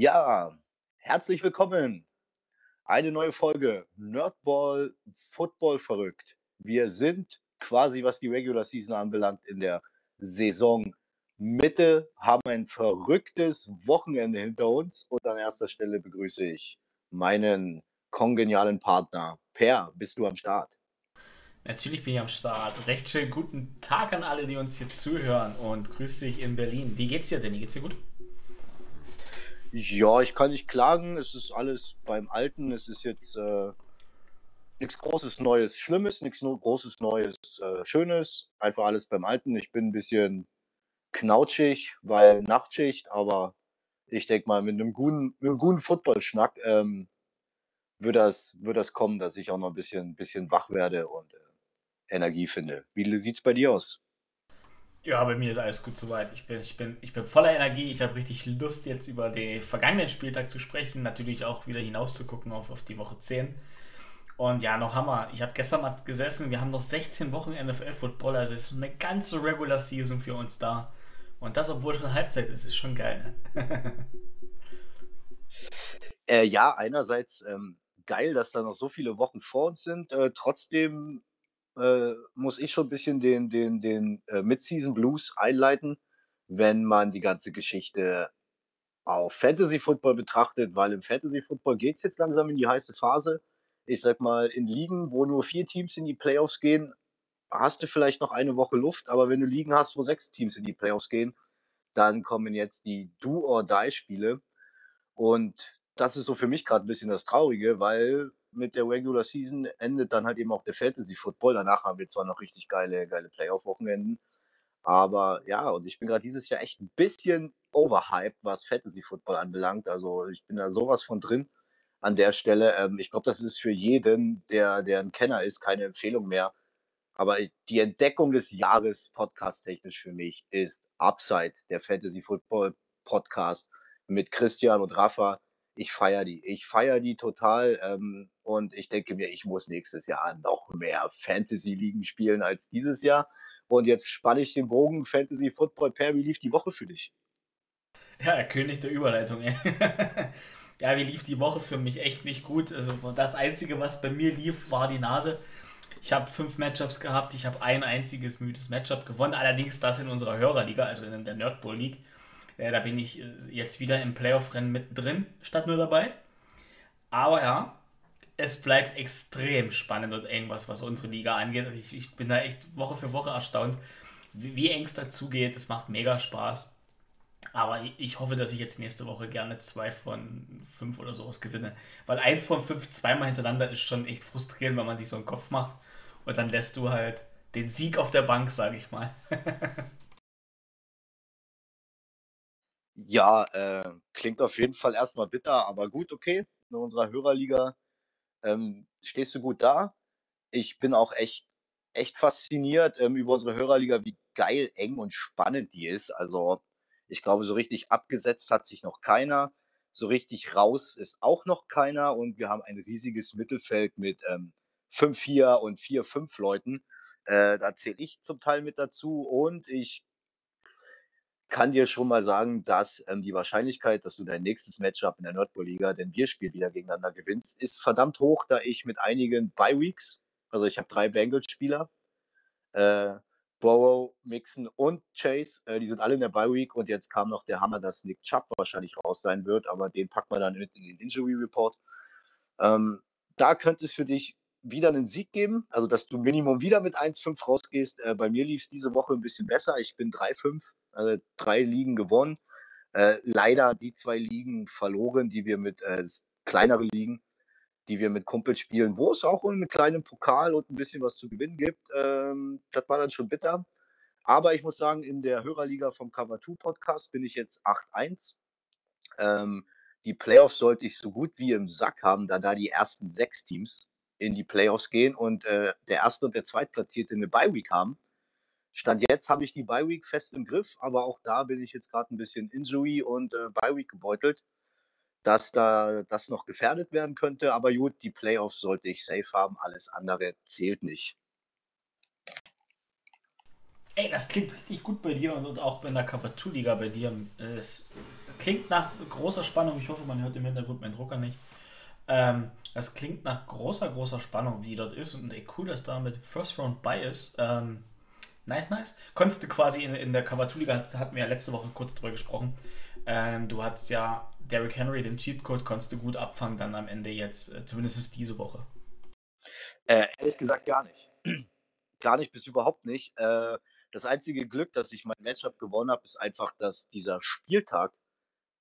Ja, herzlich willkommen. Eine neue Folge Nerdball Football verrückt. Wir sind quasi, was die Regular Season anbelangt, in der Saison Mitte, haben ein verrücktes Wochenende hinter uns und an erster Stelle begrüße ich meinen kongenialen Partner. Per, bist du am Start? Natürlich bin ich am Start. Recht schönen guten Tag an alle, die uns hier zuhören und grüß dich in Berlin. Wie geht's dir, Danny? Geht's dir gut? Ja, ich kann nicht klagen. Es ist alles beim Alten. Es ist jetzt äh, nichts Großes, Neues, Schlimmes, nichts Großes, Neues, äh, Schönes. Einfach alles beim Alten. Ich bin ein bisschen knautschig, weil Nachtschicht, aber ich denke mal, mit einem guten, mit einem guten Football-Schnack ähm, wird, das, wird das kommen, dass ich auch noch ein bisschen, bisschen wach werde und äh, Energie finde. Wie sieht es bei dir aus? Ja, bei mir ist alles gut soweit. Ich bin, ich bin, ich bin voller Energie. Ich habe richtig Lust, jetzt über den vergangenen Spieltag zu sprechen. Natürlich auch wieder hinaus zu gucken auf, auf die Woche 10. Und ja, noch Hammer. Ich habe gestern mal gesessen. Wir haben noch 16 Wochen NFL-Football. Also ist eine ganze Regular Season für uns da. Und das, obwohl schon Halbzeit ist, ist schon geil. Ne? äh, ja, einerseits ähm, geil, dass da noch so viele Wochen vor uns sind. Äh, trotzdem äh, muss ich schon ein bisschen den, den, den äh, Mid-Season Blues einleiten, wenn man die ganze Geschichte auf Fantasy Football betrachtet, weil im Fantasy Football geht es jetzt langsam in die heiße Phase. Ich sag mal, in Ligen, wo nur vier Teams in die Playoffs gehen, hast du vielleicht noch eine Woche Luft, aber wenn du Ligen hast, wo sechs Teams in die Playoffs gehen, dann kommen jetzt die Do-or-Die-Spiele. Und das ist so für mich gerade ein bisschen das Traurige, weil mit der Regular Season endet dann halt eben auch der Fantasy Football. Danach haben wir zwar noch richtig geile, geile Playoff-Wochenenden, aber ja, und ich bin gerade dieses Jahr echt ein bisschen overhyped, was Fantasy Football anbelangt. Also ich bin da sowas von drin an der Stelle. Ähm, ich glaube, das ist für jeden, der, der ein Kenner ist, keine Empfehlung mehr. Aber die Entdeckung des Jahres podcast-technisch für mich ist Upside, der Fantasy Football Podcast mit Christian und Rafa ich feiere die. Ich feiere die total. Ähm, und ich denke mir, ich muss nächstes Jahr noch mehr Fantasy-Ligen spielen als dieses Jahr. Und jetzt spanne ich den Bogen Fantasy Football. Per, wie lief die Woche für dich? Ja, König der Überleitung, ey. ja, wie lief die Woche für mich echt nicht gut. Also das Einzige, was bei mir lief, war die Nase. Ich habe fünf Matchups gehabt, ich habe ein einziges müdes Matchup gewonnen, allerdings das in unserer Hörerliga, also in der Nerdball League. Ja, da bin ich äh, jetzt wieder im Playoff-Rennen mittendrin, statt nur dabei. Aber ja, es bleibt extrem spannend und irgendwas, was unsere Liga angeht. Also ich, ich bin da echt Woche für Woche erstaunt, wie, wie eng es dazugeht. Es macht mega Spaß. Aber ich hoffe, dass ich jetzt nächste Woche gerne zwei von fünf oder sowas gewinne. Weil eins von fünf zweimal hintereinander ist schon echt frustrierend, wenn man sich so einen Kopf macht. Und dann lässt du halt den Sieg auf der Bank, sage ich mal. Ja, äh, klingt auf jeden Fall erstmal bitter, aber gut, okay. In unserer Hörerliga ähm, stehst du gut da. Ich bin auch echt, echt fasziniert ähm, über unsere Hörerliga, wie geil, eng und spannend die ist. Also, ich glaube, so richtig abgesetzt hat sich noch keiner. So richtig raus ist auch noch keiner. Und wir haben ein riesiges Mittelfeld mit ähm, 5-4 und 4-5 Leuten. Äh, da zähle ich zum Teil mit dazu. Und ich kann dir schon mal sagen, dass ähm, die Wahrscheinlichkeit, dass du dein nächstes Matchup in der Nordpol-Liga, denn wir spielen wieder gegeneinander gewinnst, ist verdammt hoch, da ich mit einigen Bye-Weeks, also ich habe drei Bengals-Spieler, äh, Burrow, Mixon und Chase, äh, die sind alle in der Bye-Week und jetzt kam noch der Hammer, dass Nick Chubb wahrscheinlich raus sein wird, aber den packt man dann mit in den Injury Report. Ähm, da könnte es für dich wieder einen Sieg geben, also dass du Minimum wieder mit 1-5 rausgehst. Äh, bei mir lief es diese Woche ein bisschen besser. Ich bin 3-5 also drei Ligen gewonnen. Äh, leider die zwei Ligen verloren, die wir mit äh, kleinere Ligen, die wir mit Kumpels spielen, wo es auch einen kleinen Pokal und ein bisschen was zu gewinnen gibt. Ähm, das war dann schon bitter. Aber ich muss sagen, in der Hörerliga vom Cover 2 Podcast bin ich jetzt 8-1. Ähm, die Playoffs sollte ich so gut wie im Sack haben, da da die ersten sechs Teams in die Playoffs gehen und äh, der erste und der zweitplatzierte eine Bye Week haben. Stand jetzt habe ich die Bye Week fest im Griff, aber auch da bin ich jetzt gerade ein bisschen Injury und äh, Bye Week gebeutelt, dass da das noch gefährdet werden könnte. Aber gut, die Playoffs sollte ich safe haben, alles andere zählt nicht. Ey, das klingt richtig gut bei dir und, auch in der Cover 2 Liga bei dir. Es klingt nach großer Spannung. Ich hoffe, man hört im Hintergrund meinen Drucker nicht. Ähm, das klingt nach großer, großer Spannung, wie dort ist. Und ey, cool, dass da mit First Round bei ist. Ähm, nice, nice. Konntest du quasi in, in der Cover-2-Liga, hatten wir ja letzte Woche kurz drüber gesprochen. Ähm, du hattest ja Derrick Henry, den Cheatcode, konntest du gut abfangen dann am Ende jetzt. Äh, zumindest ist diese Woche. Äh, ehrlich gesagt gar nicht. gar nicht bis überhaupt nicht. Äh, das einzige Glück, dass ich mein Matchup gewonnen habe, ist einfach, dass dieser Spieltag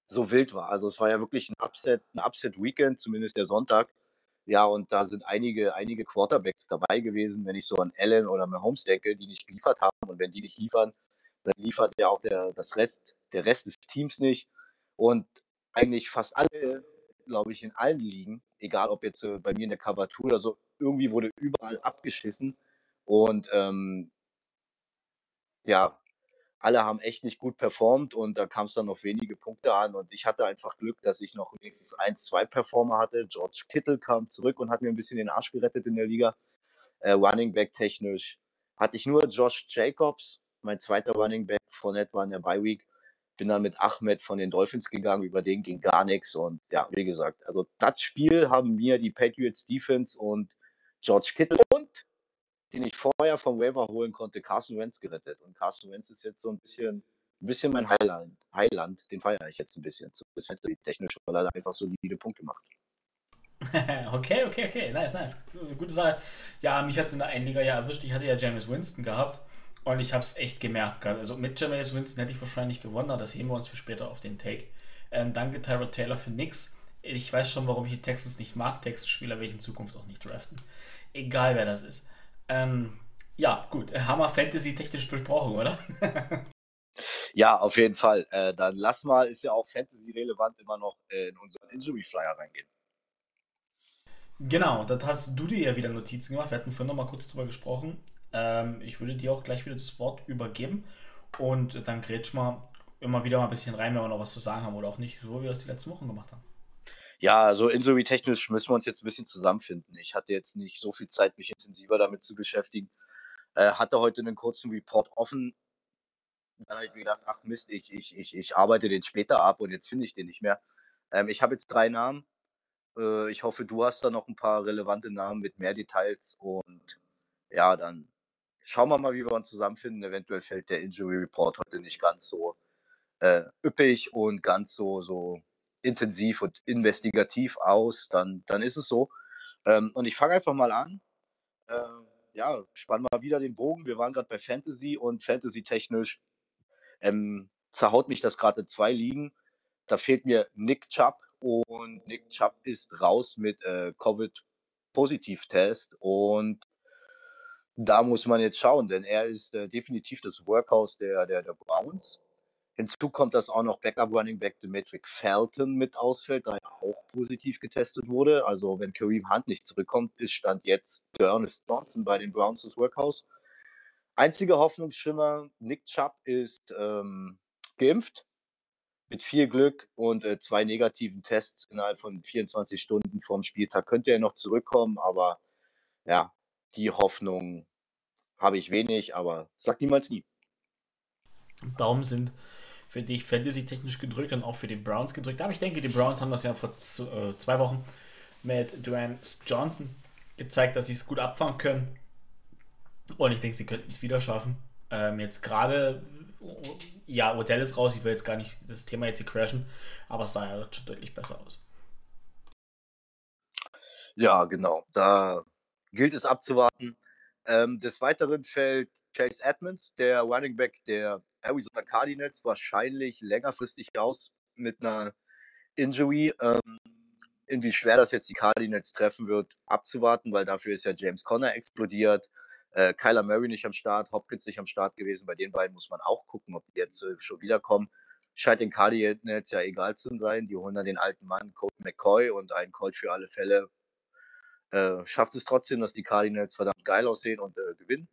so wild war. Also es war ja wirklich ein Upset, ein Upset-Weekend, zumindest der Sonntag. Ja, und da sind einige, einige Quarterbacks dabei gewesen, wenn ich so an Allen oder Mahomes denke, die nicht geliefert haben. Und wenn die nicht liefern, dann liefert ja auch der, das Rest, der Rest des Teams nicht. Und eigentlich fast alle, glaube ich, in allen Ligen, egal ob jetzt äh, bei mir in der Cover 2 oder so, irgendwie wurde überall abgeschissen. Und ähm, ja, alle haben echt nicht gut performt und da kam es dann noch wenige Punkte an und ich hatte einfach Glück, dass ich noch wenigstens ein, zwei Performer hatte. George Kittle kam zurück und hat mir ein bisschen den Arsch gerettet in der Liga. Äh, Running Back technisch hatte ich nur Josh Jacobs, mein zweiter Running Back. Fournette war in der Bye Week. Bin dann mit Ahmed von den Dolphins gegangen, über den ging gar nichts und ja, wie gesagt, also das Spiel haben mir die Patriots Defense und George Kittle den ich vorher vom Waiver holen konnte, Carson Wentz gerettet. Und Carson Wentz ist jetzt so ein bisschen, ein bisschen mein Highland. Highland, den feiere ich jetzt ein bisschen, zumindest fantasy-technisch, weil er einfach solide Punkte macht. okay, okay, okay, nice, nice. Gute Sache. Ja, mich hat es in der Einliga ja erwischt. Ich hatte ja James Winston gehabt und ich habe es echt gemerkt. Also mit James Winston hätte ich wahrscheinlich gewonnen, aber das heben wir uns für später auf den Take. Ähm, danke Tyrod Taylor für nix. Ich weiß schon, warum ich die Texans nicht mag. Texas-Spieler werde ich in Zukunft auch nicht draften. Egal wer das ist. Ähm, ja, gut. Haben wir Fantasy technisch besprochen, oder? ja, auf jeden Fall. Äh, dann lass mal, ist ja auch Fantasy-relevant, immer noch äh, in unseren Injury-Flyer reingehen. Genau, da hast du dir ja wieder Notizen gemacht. Wir hatten vorhin noch mal kurz drüber gesprochen. Ähm, ich würde dir auch gleich wieder das Wort übergeben und dann grätsch mal immer wieder mal ein bisschen rein, wenn wir noch was zu sagen haben oder auch nicht, so wie wir das die letzten Wochen gemacht haben. Ja, also Injury-technisch müssen wir uns jetzt ein bisschen zusammenfinden. Ich hatte jetzt nicht so viel Zeit, mich intensiver damit zu beschäftigen. Äh, hatte heute einen kurzen Report offen. Dann habe ich mir gedacht, ach Mist, ich, ich, ich, ich arbeite den später ab und jetzt finde ich den nicht mehr. Ähm, ich habe jetzt drei Namen. Äh, ich hoffe, du hast da noch ein paar relevante Namen mit mehr Details und ja, dann schauen wir mal, wie wir uns zusammenfinden. Eventuell fällt der Injury Report heute nicht ganz so äh, üppig und ganz so, so intensiv und investigativ aus, dann, dann ist es so. Ähm, und ich fange einfach mal an. Äh, ja, spannen mal wieder den Bogen. Wir waren gerade bei Fantasy und Fantasy-technisch ähm, zerhaut mich das gerade zwei Ligen. Da fehlt mir Nick Chubb und Nick Chubb ist raus mit äh, Covid-Positiv-Test und da muss man jetzt schauen, denn er ist äh, definitiv das Workhouse der, der, der Browns. Hinzu kommt, dass auch noch Backup Running Back Demetric Felton mit ausfällt, da er auch positiv getestet wurde. Also wenn Kareem Hunt nicht zurückkommt, ist Stand jetzt Ernest Johnson bei den Browns des Workhouse. Einziger Hoffnungsschimmer, Nick Chubb ist ähm, geimpft mit viel Glück und äh, zwei negativen Tests innerhalb von 24 Stunden vorm Spieltag könnte er noch zurückkommen, aber ja, die Hoffnung habe ich wenig, aber sag niemals nie. Daumen sind für dich fantasy-technisch gedrückt und auch für die Browns gedrückt. Aber ich denke, die Browns haben das ja vor äh, zwei Wochen mit Dwayne Johnson gezeigt, dass sie es gut abfangen können. Und ich denke, sie könnten es wieder schaffen. Ähm, jetzt gerade, ja, Odell ist raus. Ich will jetzt gar nicht das Thema jetzt hier crashen, aber es sah ja schon deutlich besser aus. Ja, genau. Da gilt es abzuwarten. Ähm, des Weiteren fällt Chase Edmonds, der Running Back der Arizona Cardinals, wahrscheinlich längerfristig aus mit einer Injury. Ähm, wie schwer das jetzt die Cardinals treffen wird, abzuwarten, weil dafür ist ja James Conner explodiert. Äh, Kyler Murray nicht am Start, Hopkins nicht am Start gewesen. Bei den beiden muss man auch gucken, ob die jetzt äh, schon wiederkommen. Scheint den Cardinals ja egal zu sein. Die holen dann den alten Mann, Colt McCoy und einen Colt für alle Fälle. Äh, schafft es trotzdem, dass die Cardinals verdammt geil aussehen und äh, gewinnen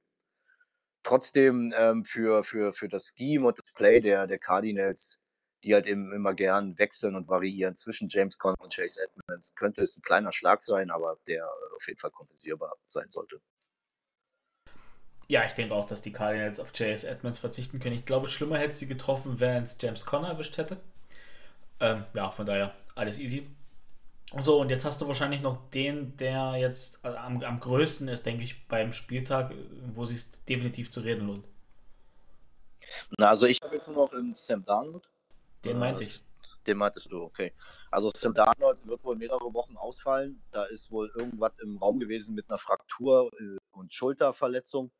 trotzdem ähm, für, für, für das Scheme und das Play der, der Cardinals, die halt eben immer gern wechseln und variieren zwischen James Conner und Chase Edmonds, könnte es ein kleiner Schlag sein, aber der auf jeden Fall kompensierbar sein sollte. Ja, ich denke auch, dass die Cardinals auf Chase Edmonds verzichten können. Ich glaube, schlimmer hätte sie getroffen, wenn es James Conner erwischt hätte. Ähm, ja, von daher alles easy. So, und jetzt hast du wahrscheinlich noch den, der jetzt äh, am, am größten ist, denke ich, beim Spieltag, wo sich definitiv zu reden lohnt. Na, also ich habe jetzt nur noch einen Sam Darnold. Den meinte ich. Den meintest du, okay. Also Sam Darnold wird wohl mehrere Wochen ausfallen. Da ist wohl irgendwas im Raum gewesen mit einer Fraktur äh, und Schulterverletzung.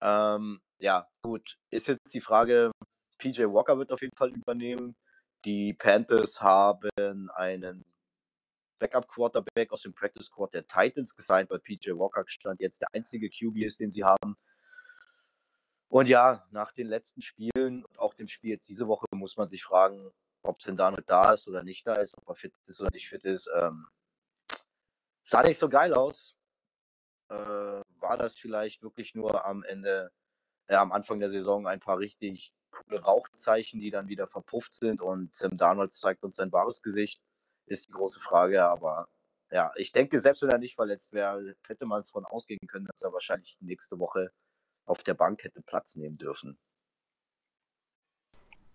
Ähm, ja, gut. Ist jetzt die Frage, PJ Walker wird auf jeden Fall übernehmen. Die Panthers haben einen Backup-Quarterback aus dem Practice Squad der Titans gesigned, weil PJ Walker stand jetzt der einzige QB ist, den sie haben. Und ja, nach den letzten Spielen und auch dem Spiel jetzt diese Woche muss man sich fragen, ob Sendano da ist oder nicht da ist, ob er fit ist oder nicht fit ist. Ähm, sah nicht so geil aus. Äh, war das vielleicht wirklich nur am Ende, äh, am Anfang der Saison ein paar richtig coole Rauchzeichen, die dann wieder verpufft sind und Sam Darnold zeigt uns sein wahres Gesicht? Ist die große Frage. Aber ja, ich denke, selbst wenn er nicht verletzt wäre, hätte man von ausgehen können, dass er wahrscheinlich nächste Woche auf der Bank hätte Platz nehmen dürfen.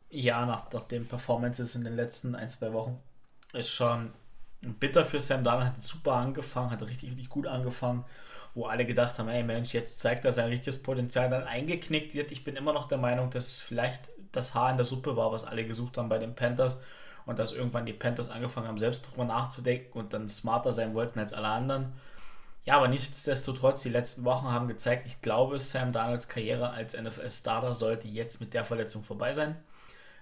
Ja, nach, nach den Performances in den letzten ein, zwei Wochen ist schon bitter für Sam Darnold. Hat super angefangen, hat richtig, richtig gut angefangen, wo alle gedacht haben, ey Mensch, jetzt zeigt er sein richtiges Potenzial. Dann eingeknickt wird. Ich bin immer noch der Meinung, dass es vielleicht das Haar in der Suppe war, was alle gesucht haben bei den Panthers und dass irgendwann die Panthers angefangen haben, selbst darüber nachzudenken und dann smarter sein wollten als alle anderen. Ja, aber nichtsdestotrotz, die letzten Wochen haben gezeigt, ich glaube, Sam Darnolds Karriere als NFL-Starter sollte jetzt mit der Verletzung vorbei sein.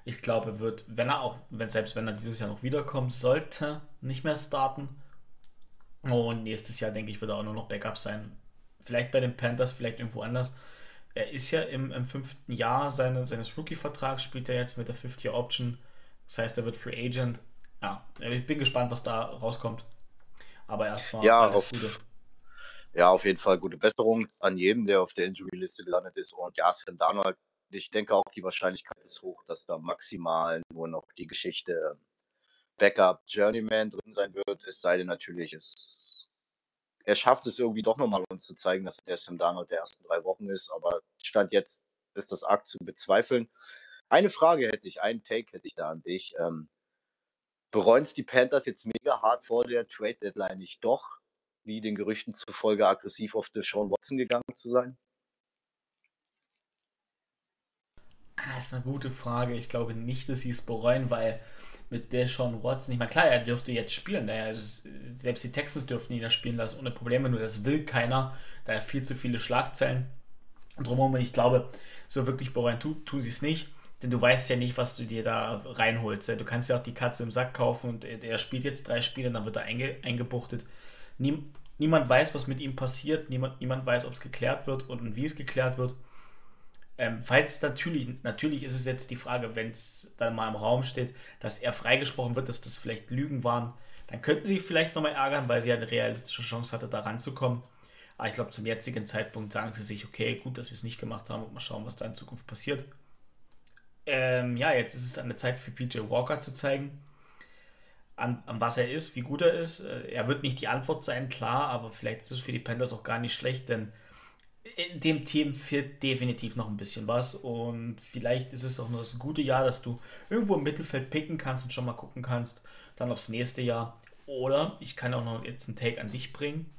Ich glaube, wird, wenn er auch, wenn, selbst wenn er dieses Jahr noch wiederkommt, sollte nicht mehr starten. Und nächstes Jahr, denke ich, wird er auch nur noch Backup sein. Vielleicht bei den Panthers, vielleicht irgendwo anders. Er ist ja im, im fünften Jahr seine, seines Rookie-Vertrags, spielt er jetzt mit der Fifth-Year-Option. Das heißt, er wird Free Agent. Ja, ich bin gespannt, was da rauskommt. Aber erstmal ja, alles auf, Gute. Ja, auf jeden Fall gute Besserung an jedem, der auf der Injury-Liste gelandet ist. Und ja, Sam Darnold, ich denke auch, die Wahrscheinlichkeit ist hoch, dass da maximal nur noch die Geschichte Backup Journeyman drin sein wird. Es sei denn natürlich, es, er schafft es irgendwie doch nochmal uns zu zeigen, dass er der Sam Darnold der ersten drei Wochen ist. Aber Stand jetzt ist das arg zu bezweifeln. Eine Frage hätte ich, einen Take hätte ich da an dich. Ähm, bereuen es die Panthers jetzt mega hart vor der Trade Deadline nicht doch, wie den Gerüchten zufolge, aggressiv auf Deshaun Watson gegangen zu sein? Ah, das ist eine gute Frage. Ich glaube nicht, dass sie es bereuen, weil mit Deshaun Watson, ich meine, klar, er dürfte jetzt spielen. Also selbst die Texans dürften ihn da spielen lassen ohne Probleme, nur das will keiner. Da er viel zu viele Schlagzeilen drumherum. Und ich glaube, so wirklich bereuen tun, tun sie es nicht. Denn du weißt ja nicht, was du dir da reinholst. Du kannst ja auch die Katze im Sack kaufen und er spielt jetzt drei Spiele, dann wird er einge eingebuchtet. Niem niemand weiß, was mit ihm passiert, niemand, niemand weiß, ob es geklärt wird und wie es geklärt wird. Ähm, falls natürlich, natürlich ist es jetzt die Frage, wenn es dann mal im Raum steht, dass er freigesprochen wird, dass das vielleicht Lügen waren, dann könnten sie vielleicht nochmal ärgern, weil sie ja eine realistische Chance hatte, da ranzukommen. Aber ich glaube, zum jetzigen Zeitpunkt sagen sie sich, okay, gut, dass wir es nicht gemacht haben und mal schauen, was da in Zukunft passiert ähm, ja, jetzt ist es an der Zeit für PJ Walker zu zeigen, an, an was er ist, wie gut er ist. Äh, er wird nicht die Antwort sein, klar, aber vielleicht ist es für die Panthers auch gar nicht schlecht, denn in dem Team fehlt definitiv noch ein bisschen was und vielleicht ist es auch nur das gute Jahr, dass du irgendwo im Mittelfeld picken kannst und schon mal gucken kannst, dann aufs nächste Jahr. Oder ich kann auch noch jetzt einen Take an dich bringen.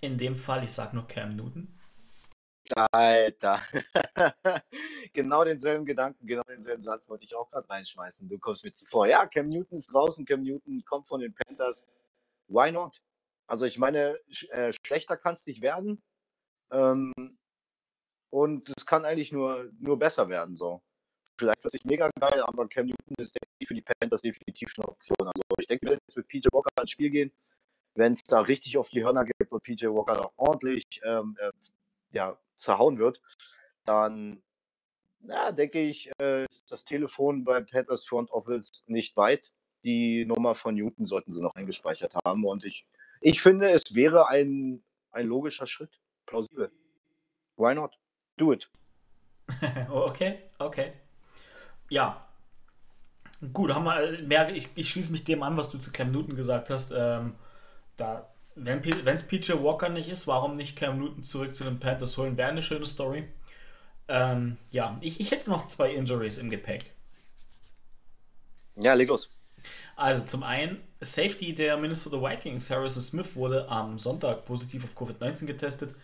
In dem Fall, ich sage nur Cam Newton. Alter. genau denselben Gedanken, genau denselben Satz wollte ich auch gerade reinschmeißen. Du kommst mir zuvor. Ja, Cam Newton ist draußen, Cam Newton kommt von den Panthers. Why not? Also ich meine, äh, schlechter kann es nicht werden. Ähm, und es kann eigentlich nur, nur besser werden. So. Vielleicht wird es nicht mega geil, aber Cam Newton ist für die Panthers definitiv eine Option. Also ich denke, wir jetzt mit PJ Walker ins Spiel gehen. Wenn es da richtig auf die Hörner gibt und PJ Walker ordentlich ähm, äh, ja, zerhauen wird, dann ja, denke ich, äh, ist das Telefon beim Panthers Front Office nicht weit. Die Nummer von Newton sollten sie noch eingespeichert haben. Und ich, ich finde, es wäre ein, ein logischer Schritt. Plausibel. Why not? Do it. okay, okay. Ja. Gut, haben wir, äh, merke ich, ich schließe mich dem an, was du zu Cam Newton gesagt hast. Ähm, da wenn es PJ Walker nicht ist, warum nicht Cam Newton zurück zu den Panthers holen? Wäre eine schöne Story. Ähm, ja, ich, ich hätte noch zwei Injuries im Gepäck. Ja, leg los. Also zum einen, Safety der Minnesota Vikings, Harrison Smith, wurde am Sonntag positiv auf Covid-19 getestet.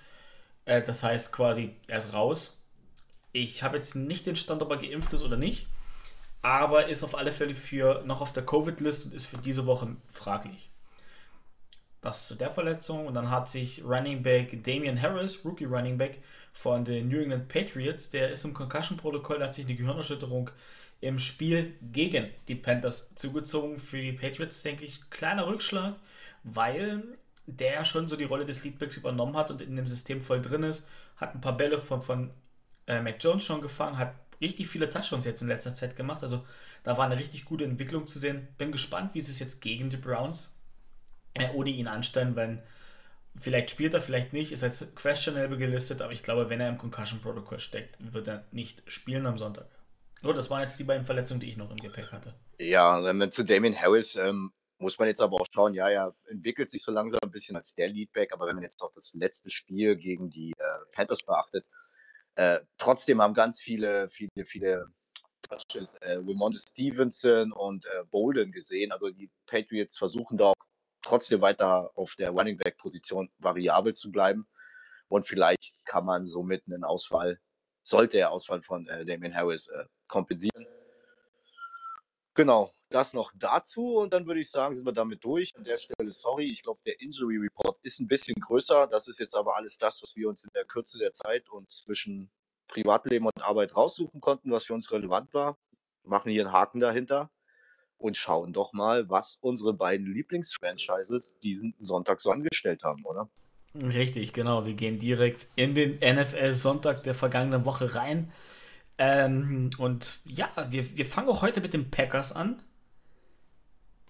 Äh, das heißt quasi, er ist raus. Ich habe jetzt nicht den Stand, ob er geimpft ist oder nicht, aber ist auf alle Fälle für noch auf der Covid-List und ist für diese Woche fraglich. Das zu der Verletzung. Und dann hat sich Running Back Damian Harris, Rookie Running Back von den New England Patriots, der ist im Concussion-Protokoll, hat sich eine Gehirnerschütterung im Spiel gegen die Panthers zugezogen. Für die Patriots, denke ich, kleiner Rückschlag, weil der schon so die Rolle des Leadbacks übernommen hat und in dem System voll drin ist. Hat ein paar Bälle von, von äh, Mac Jones schon gefangen, hat richtig viele Touchdowns jetzt in letzter Zeit gemacht. Also da war eine richtig gute Entwicklung zu sehen. Bin gespannt, wie es jetzt gegen die Browns äh, ohne ihn anstellen, wenn vielleicht spielt er, vielleicht nicht, ist als questionable gelistet, aber ich glaube, wenn er im Concussion Protocol steckt, wird er nicht spielen am Sonntag. Oh, das waren jetzt die beiden Verletzungen, die ich noch im Gepäck hatte. Ja, wenn man zu Damien Harris ähm, muss man jetzt aber auch schauen, ja, er entwickelt sich so langsam ein bisschen als der Leadback, aber wenn man jetzt auch das letzte Spiel gegen die äh, Panthers beachtet, äh, trotzdem haben ganz viele, viele, viele Touches äh, Wimonde Stevenson und äh, Bolden gesehen. Also die Patriots versuchen da auch trotzdem weiter auf der Running Back Position variabel zu bleiben. Und vielleicht kann man somit einen Ausfall, sollte der Ausfall von äh, Damien Harris äh, kompensieren. Genau, das noch dazu und dann würde ich sagen, sind wir damit durch. An der Stelle, sorry, ich glaube, der Injury Report ist ein bisschen größer. Das ist jetzt aber alles das, was wir uns in der Kürze der Zeit und zwischen Privatleben und Arbeit raussuchen konnten, was für uns relevant war. Machen hier einen Haken dahinter und schauen doch mal, was unsere beiden Lieblingsfranchises diesen Sonntag so angestellt haben, oder? Richtig, genau. Wir gehen direkt in den NFL-Sonntag der vergangenen Woche rein. Ähm, und ja, wir, wir fangen auch heute mit den Packers an.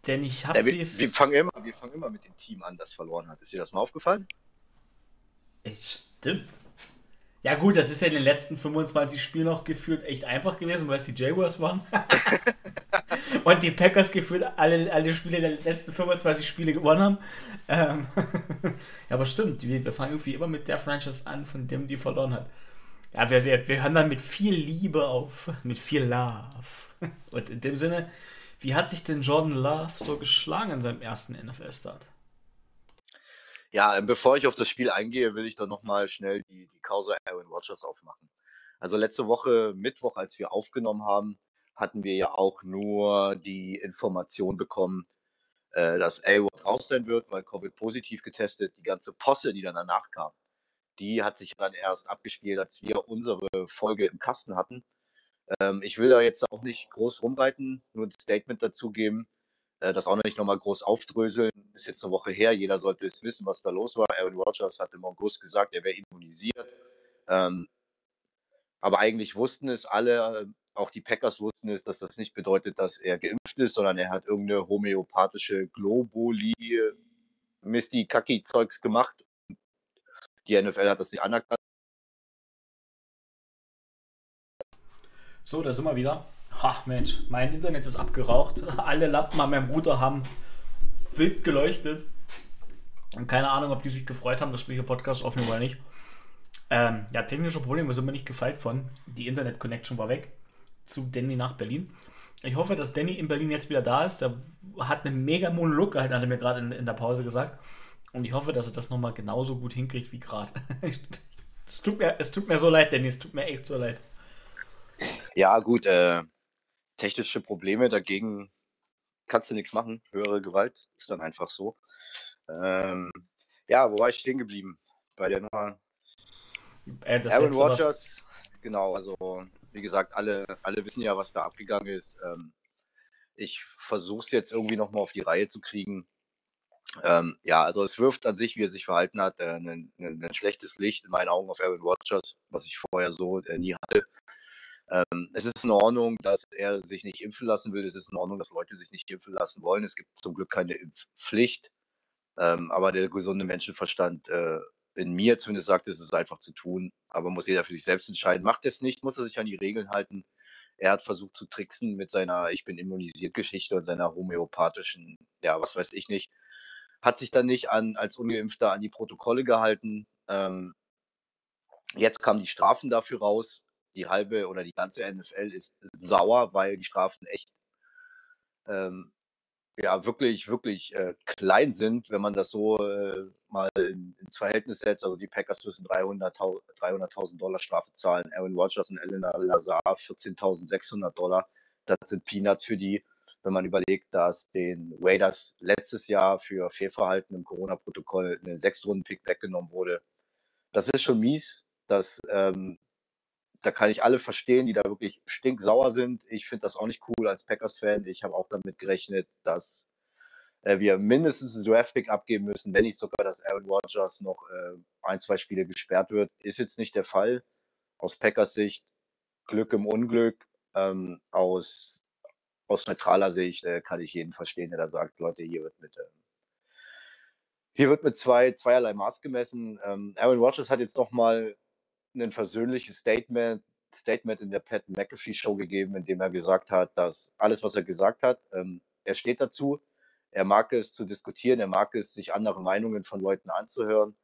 Denn ich habe ja, wir, wir, fangen immer, wir fangen immer mit dem Team an, das verloren hat. Ist dir das mal aufgefallen? Stimmt. Ja, gut, das ist ja in den letzten 25 Spielen noch gefühlt echt einfach gewesen, weil es die Jaguars waren. Und die Packers gefühlt alle, alle Spiele der letzten 25 Spiele gewonnen haben. Ähm ja, aber stimmt, wir, wir fangen irgendwie immer mit der Franchise an, von dem die verloren hat. Ja, wir, wir, wir hören dann mit viel Liebe auf, mit viel Love. Und in dem Sinne, wie hat sich denn Jordan Love so geschlagen in seinem ersten NFL-Start? Ja, ähm, bevor ich auf das Spiel eingehe, will ich doch nochmal schnell die, die Causa Aaron Rodgers aufmachen. Also letzte Woche, Mittwoch, als wir aufgenommen haben, hatten wir ja auch nur die Information bekommen, äh, dass Aaron raus sein wird, weil Covid positiv getestet. Die ganze Posse, die dann danach kam, die hat sich dann erst abgespielt, als wir unsere Folge im Kasten hatten. Ähm, ich will da jetzt auch nicht groß rumreiten, nur ein Statement dazu geben, äh, das auch noch nicht nochmal groß aufdröseln. Ist jetzt eine Woche her, jeder sollte es wissen, was da los war. Aaron Rodgers hat im August gesagt, er wäre immunisiert. Ähm, aber eigentlich wussten es alle, auch die Packers wussten es, dass das nicht bedeutet, dass er geimpft ist, sondern er hat irgendeine homöopathische Globuli, Misty Kaki Zeugs gemacht die NFL hat das nicht anerkannt. So, da sind wir wieder. Ach Mensch, mein Internet ist abgeraucht. Alle Lampen an meinem Router haben wild geleuchtet. Und keine Ahnung, ob die sich gefreut haben, dass wir hier Podcast aufnehmen oder nicht. Ähm, ja, technische Probleme sind mir nicht gefeit von. Die Internet-Connection war weg zu Danny nach Berlin. Ich hoffe, dass Danny in Berlin jetzt wieder da ist. Der hat einen mega Monolog gehalten, hat er mir gerade in, in der Pause gesagt. Und ich hoffe, dass er das nochmal genauso gut hinkriegt wie gerade. es, tut mir, es tut mir so leid, Danny, es tut mir echt so leid. Ja, gut, äh, technische Probleme dagegen kannst du nichts machen. Höhere Gewalt ist dann einfach so. Ähm, ja, wo war ich stehen geblieben? Bei der Nummer. Äh, Aaron Rodgers, genau, also wie gesagt, alle, alle wissen ja, was da abgegangen ist. Ähm, ich versuche es jetzt irgendwie nochmal auf die Reihe zu kriegen. Ähm, ja, also es wirft an sich, wie er sich verhalten hat, äh, ein, ein, schlechtes Licht in meinen Augen auf Aaron Rodgers, was ich vorher so äh, nie hatte. Ähm, es ist in Ordnung, dass er sich nicht impfen lassen will. Es ist in Ordnung, dass Leute sich nicht impfen lassen wollen. Es gibt zum Glück keine Impfpflicht. Ähm, aber der gesunde Menschenverstand äh, in mir zumindest sagt, es ist einfach zu tun. Aber muss jeder für sich selbst entscheiden. Macht es nicht, muss er sich an die Regeln halten. Er hat versucht zu tricksen mit seiner Ich bin immunisiert Geschichte und seiner homöopathischen, ja, was weiß ich nicht hat sich dann nicht an, als Ungeimpfter an die Protokolle gehalten. Ähm, jetzt kamen die Strafen dafür raus. Die halbe oder die ganze NFL ist sauer, weil die Strafen echt ähm, ja, wirklich, wirklich äh, klein sind, wenn man das so äh, mal in, ins Verhältnis setzt. Also die Packers müssen 300.000 300 Dollar Strafe zahlen. Aaron Rodgers und Elena Lazar 14.600 Dollar. Das sind Peanuts für die, wenn man überlegt, dass den Raiders letztes Jahr für Fehlverhalten im Corona-Protokoll eine Sechstrunden-Pick weggenommen wurde. Das ist schon mies. Das, ähm, da kann ich alle verstehen, die da wirklich stinksauer sind. Ich finde das auch nicht cool als Packers-Fan. Ich habe auch damit gerechnet, dass äh, wir mindestens ein Draft-Pick abgeben müssen, wenn nicht sogar, dass Aaron Rodgers noch äh, ein, zwei Spiele gesperrt wird. Ist jetzt nicht der Fall. Aus Packers Sicht Glück im Unglück. Ähm, aus, aus neutraler Sicht äh, kann ich jeden verstehen, der da sagt, Leute, hier wird mit, ähm, hier wird mit zwei, zweierlei Maß gemessen. Ähm, Aaron Rodgers hat jetzt noch mal ein versöhnliches Statement, Statement in der Pat McAfee Show gegeben, in dem er gesagt hat, dass alles, was er gesagt hat, ähm, er steht dazu. Er mag es zu diskutieren, er mag es, sich andere Meinungen von Leuten anzuhören.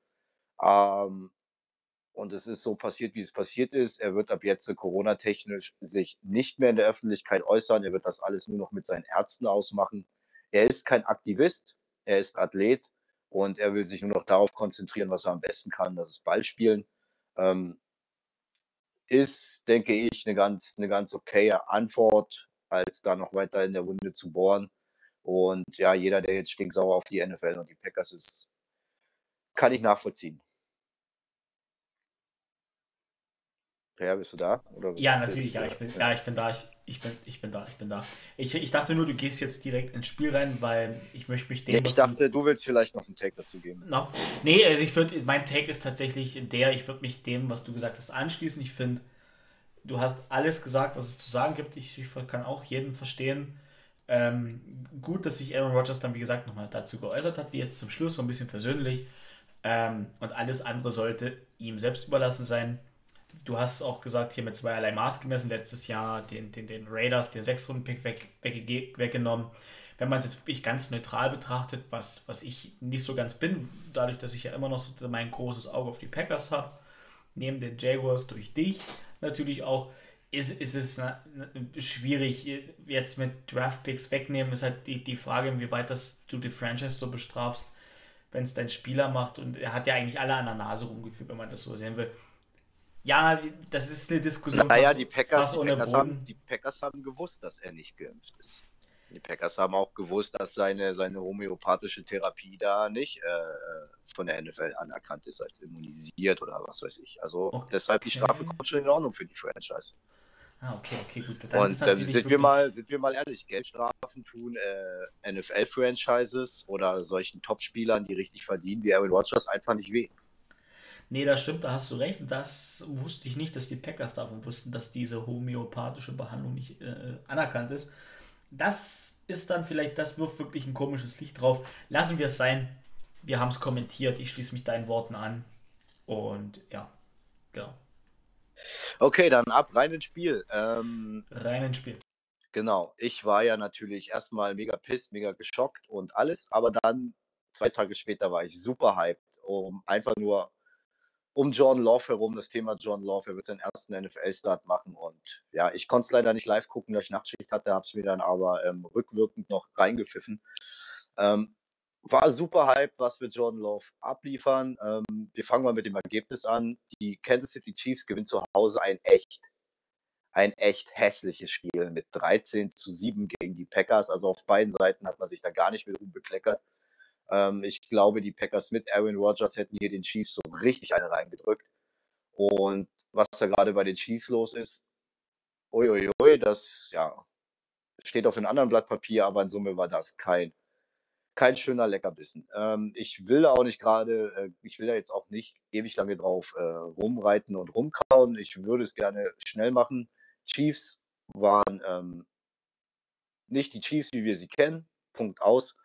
Ähm, und es ist so passiert, wie es passiert ist. Er wird ab jetzt Corona-technisch sich nicht mehr in der Öffentlichkeit äußern. Er wird das alles nur noch mit seinen Ärzten ausmachen. Er ist kein Aktivist, er ist Athlet und er will sich nur noch darauf konzentrieren, was er am besten kann, das ist Ballspielen. Ähm, ist, denke ich, eine ganz, eine ganz okaye Antwort, als da noch weiter in der Wunde zu bohren. Und ja, jeder, der jetzt stinksauer auf die NFL und die Packers ist, kann ich nachvollziehen. Ja, bist du da? Oder ja, natürlich, ja, ich bin, ja, ich bin da, ich, ich, bin, ich bin da, ich bin da. Ich, ich dachte nur, du gehst jetzt direkt ins Spiel rein, weil ich möchte mich dem. Ja, ich dachte, du willst vielleicht noch einen Take dazu geben. No. Nee, also ich würde, mein Take ist tatsächlich der, ich würde mich dem, was du gesagt hast, anschließen. Ich finde, du hast alles gesagt, was es zu sagen gibt. Ich, ich kann auch jeden verstehen. Ähm, gut, dass sich Aaron Rodgers dann, wie gesagt, nochmal dazu geäußert hat, wie jetzt zum Schluss, so ein bisschen persönlich. Ähm, und alles andere sollte ihm selbst überlassen sein du hast auch gesagt, hier mit zweierlei Maß gemessen, letztes Jahr den, den, den Raiders, den Sechs-Runden-Pick weg, weg, weggenommen. Wenn man es jetzt wirklich ganz neutral betrachtet, was, was ich nicht so ganz bin, dadurch, dass ich ja immer noch so mein großes Auge auf die Packers habe, neben den Jaguars durch dich natürlich auch, ist, ist es schwierig, jetzt mit Draft-Picks wegnehmen, ist halt die, die Frage, inwieweit das du die Franchise so bestrafst, wenn es dein Spieler macht. Und er hat ja eigentlich alle an der Nase rumgeführt, wenn man das so sehen will ja, das ist eine Diskussion. Naja, fast, die, Packers, die, Packers haben, die Packers haben gewusst, dass er nicht geimpft ist. Die Packers haben auch gewusst, dass seine, seine homöopathische Therapie da nicht äh, von der NFL anerkannt ist als immunisiert oder was weiß ich. Also okay. deshalb die Strafe kommt schon in Ordnung für die Franchise. Ah, okay, okay, gut. Dann und ähm, sind, wir mal, sind wir mal ehrlich, Geldstrafen tun äh, NFL-Franchises oder solchen Topspielern, die richtig verdienen, wie Aaron Rodgers, einfach nicht weh. Nee, das stimmt, da hast du recht. Das wusste ich nicht, dass die Packers davon wussten, dass diese homöopathische Behandlung nicht äh, anerkannt ist. Das ist dann vielleicht, das wirft wirklich ein komisches Licht drauf. Lassen wir es sein. Wir haben es kommentiert. Ich schließe mich deinen Worten an. Und ja, genau. Okay, dann ab, rein ins Spiel. Ähm, rein ins Spiel. Genau, ich war ja natürlich erstmal mega pisst, mega geschockt und alles, aber dann zwei Tage später war ich super hyped, um einfach nur um John Love herum, das Thema John Love. Er wird seinen ersten NFL-Start machen. Und ja, ich konnte es leider nicht live gucken, da ich Nachtschicht hatte, habe es mir dann aber ähm, rückwirkend noch reingepfiffen. Ähm, war super Hype, was wir Jordan Love abliefern. Ähm, wir fangen mal mit dem Ergebnis an. Die Kansas City Chiefs gewinnen zu Hause ein echt, ein echt hässliches Spiel mit 13 zu 7 gegen die Packers. Also auf beiden Seiten hat man sich da gar nicht mit bekleckert. Ähm, ich glaube, die Packers mit Aaron Rodgers hätten hier den Chiefs so richtig eine reingedrückt. Und was da gerade bei den Chiefs los ist, uiuiui, das ja, steht auf einem anderen Blatt Papier, aber in Summe war das kein, kein schöner Leckerbissen. Ähm, ich will da auch nicht gerade, äh, ich will da jetzt auch nicht ewig lange drauf äh, rumreiten und rumkauen. Ich würde es gerne schnell machen. Chiefs waren ähm, nicht die Chiefs, wie wir sie kennen. Punkt aus.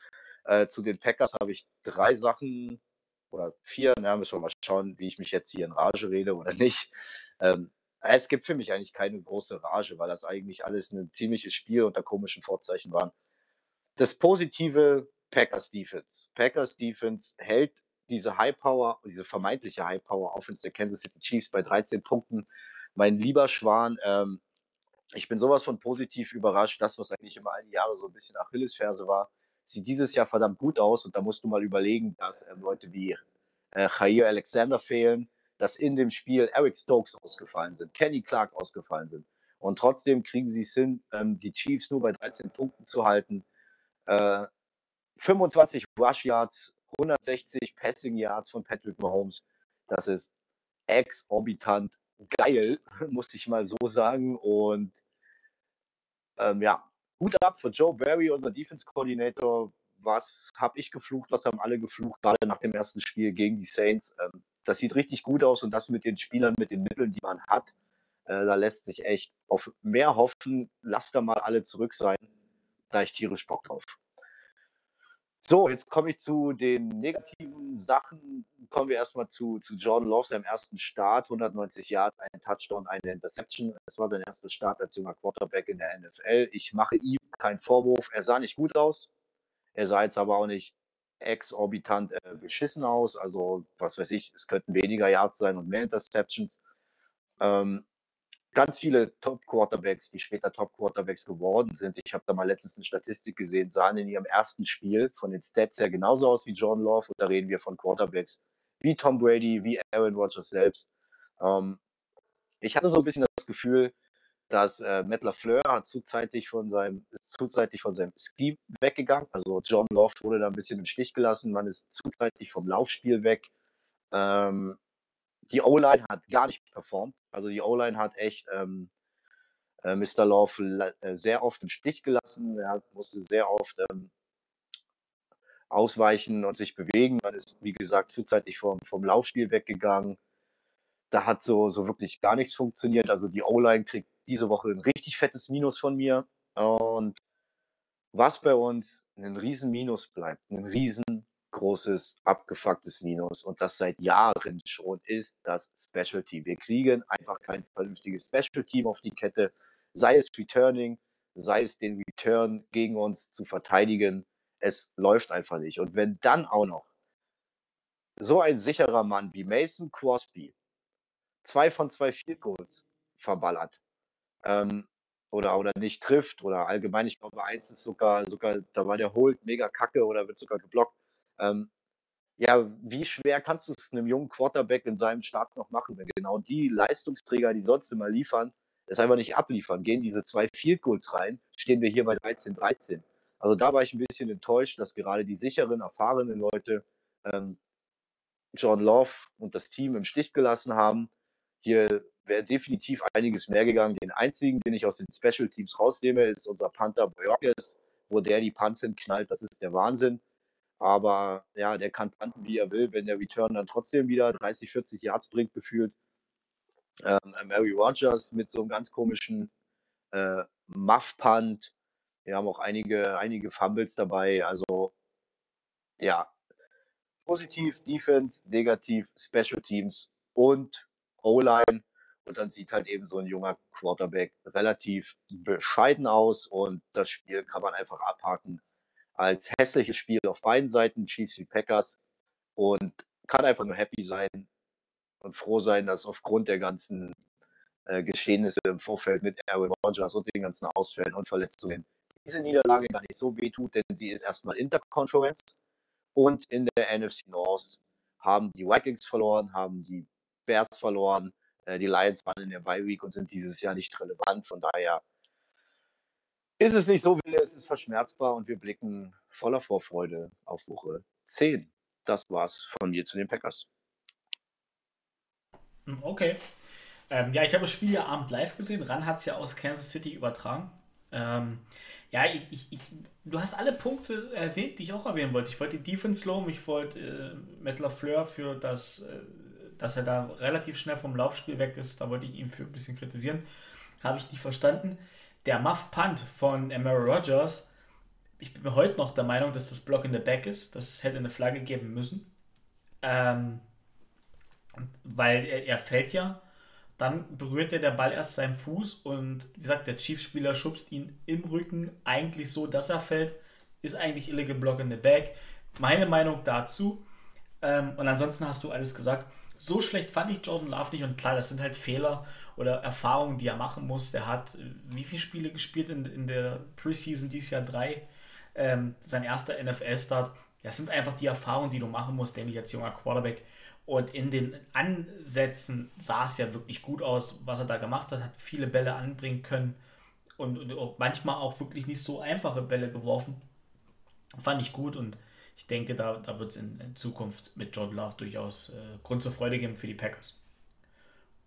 Äh, zu den Packers habe ich drei Sachen oder vier, na, müssen wir mal schauen, wie ich mich jetzt hier in Rage rede oder nicht. Ähm, es gibt für mich eigentlich keine große Rage, weil das eigentlich alles ein ziemliches Spiel unter komischen Vorzeichen waren. Das positive Packers Defense. Packers Defense hält diese High Power, diese vermeintliche High Power Offense der Kansas City Chiefs bei 13 Punkten. Mein lieber Schwan, ähm, ich bin sowas von positiv überrascht. Das, was eigentlich immer all die Jahre so ein bisschen Achillesferse war, sieht dieses Jahr verdammt gut aus und da musst du mal überlegen, dass äh, Leute wie äh, Alexander fehlen, dass in dem Spiel Eric Stokes ausgefallen sind, Kenny Clark ausgefallen sind. Und trotzdem kriegen sie es hin, ähm, die Chiefs nur bei 13 Punkten zu halten. Äh, 25 Rush Yards, 160 Passing Yards von Patrick Mahomes. Das ist exorbitant geil, muss ich mal so sagen. Und ähm, ja, Hut ab für Joe Barry, unser Defense-Koordinator. Was habe ich geflucht, was haben alle geflucht, gerade nach dem ersten Spiel gegen die Saints. Ähm, das sieht richtig gut aus und das mit den Spielern, mit den Mitteln, die man hat. Äh, da lässt sich echt auf mehr hoffen. Lasst da mal alle zurück sein. Da ich tierisch Bock drauf. So, jetzt komme ich zu den negativen Sachen. Kommen wir erstmal zu, zu Jordan Love, seinem ersten Start. 190 Yards, ein Touchdown, eine Interception. Es war sein erster Start als junger Quarterback in der NFL. Ich mache ihm keinen Vorwurf. Er sah nicht gut aus. Er sah jetzt aber auch nicht exorbitant äh, beschissen aus. Also, was weiß ich, es könnten weniger Yards sein und mehr Interceptions. Ähm, ganz viele Top-Quarterbacks, die später Top-Quarterbacks geworden sind. Ich habe da mal letztens eine Statistik gesehen, sahen in ihrem ersten Spiel von den Stats her genauso aus wie John Love. Und da reden wir von Quarterbacks wie Tom Brady, wie Aaron Rodgers selbst. Ähm, ich hatte so ein bisschen das Gefühl, dass äh, Matt LaFleur hat zuzeitig von seinem, zuzeitig von seinem Ski weggegangen. Also John Love wurde da ein bisschen im Stich gelassen. Man ist zuzeitig vom Laufspiel weg. Ähm, die O-Line hat gar nicht performt. Also die O-Line hat echt ähm, äh, Mr. Love äh, sehr oft im Stich gelassen. Er musste sehr oft ähm, ausweichen und sich bewegen. Man ist, wie gesagt, zuzeitig vom, vom Laufspiel weggegangen. Da hat so, so wirklich gar nichts funktioniert. Also die O-Line kriegt diese Woche ein richtig fettes Minus von mir. Und was bei uns ein riesen Minus bleibt, ein riesen großes, abgefucktes Minus und das seit Jahren schon ist das Special Team. Wir kriegen einfach kein vernünftiges Special Team auf die Kette, sei es Returning, sei es den Return gegen uns zu verteidigen. Es läuft einfach nicht. Und wenn dann auch noch so ein sicherer Mann wie Mason Crosby zwei von zwei Field Goals verballert ähm, oder, oder nicht trifft oder allgemein, ich glaube, eins ist sogar, sogar, da war der Holt mega kacke oder wird sogar geblockt. Ähm, ja, wie schwer kannst du es einem jungen Quarterback in seinem Start noch machen, wenn genau die Leistungsträger, die sonst immer liefern, es einfach nicht abliefern? Gehen diese zwei Field Goals rein, stehen wir hier bei 13, 13. Also da war ich ein bisschen enttäuscht, dass gerade die sicheren, erfahrenen Leute ähm, John Love und das Team im Stich gelassen haben. Hier wäre definitiv einiges mehr gegangen. Den einzigen, den ich aus den Special Teams rausnehme, ist unser Panther Boyokis, wo der die Punts hinknallt. Das ist der Wahnsinn. Aber ja, der kann tanten, wie er will, wenn der Return dann trotzdem wieder 30, 40 Yards bringt, gefühlt. Ähm, Mary Rogers mit so einem ganz komischen äh, Muff-Punt. Wir haben auch einige, einige Fumbles dabei. Also ja, positiv Defense, negativ Special Teams und O-Line. Und dann sieht halt eben so ein junger Quarterback relativ bescheiden aus und das Spiel kann man einfach abhaken als hässliches Spiel auf beiden Seiten, Chiefs wie Packers, und kann einfach nur happy sein und froh sein, dass aufgrund der ganzen äh, Geschehnisse im Vorfeld mit Aaron Rodgers und den ganzen Ausfällen und Verletzungen diese Niederlage gar nicht so wehtut, denn sie ist erstmal Interconference und in der NFC North haben die Vikings verloren, haben die Bears verloren, äh, die Lions waren in der Bye Week und sind dieses Jahr nicht relevant. Von daher ist es nicht so wie es ist verschmerzbar und wir blicken voller Vorfreude auf Woche 10. Das war's von mir zu den Packers. Hm, okay. Ähm, ja, ich habe das Spiel ja Abend live gesehen. Ran hat es ja aus Kansas City übertragen. Ähm, ja, ich, ich, ich, du hast alle Punkte erwähnt, die ich auch erwähnen wollte. Ich wollte die Defense loben, ich wollte äh, Matt LaFleur für das, äh, dass er da relativ schnell vom Laufspiel weg ist. Da wollte ich ihn für ein bisschen kritisieren. Habe ich nicht verstanden der Muff Punt von Emery Rogers, ich bin heute noch der Meinung, dass das Block in der Back ist, dass es hätte eine Flagge geben müssen. Ähm, weil er, er fällt ja, dann berührt ja der Ball erst seinen Fuß und wie gesagt, der Chiefs-Spieler schubst ihn im Rücken eigentlich so, dass er fällt. Ist eigentlich illegal Block in the Back. Meine Meinung dazu. Ähm, und ansonsten hast du alles gesagt. So schlecht fand ich Jordan Love nicht und klar, das sind halt Fehler oder Erfahrungen, die er machen muss. Der hat äh, wie viele Spiele gespielt in, in der Preseason dieses Jahr? Drei. ähm, sein erster NFL-Start. Das sind einfach die Erfahrungen, die du machen musst, denke ich, als junger Quarterback. Und in den Ansätzen sah es ja wirklich gut aus, was er da gemacht hat. Hat viele Bälle anbringen können und, und manchmal auch wirklich nicht so einfache Bälle geworfen. Fand ich gut und ich denke, da, da wird es in, in, Zukunft mit Jordan Love durchaus äh, Grund zur Freude geben für die Packers.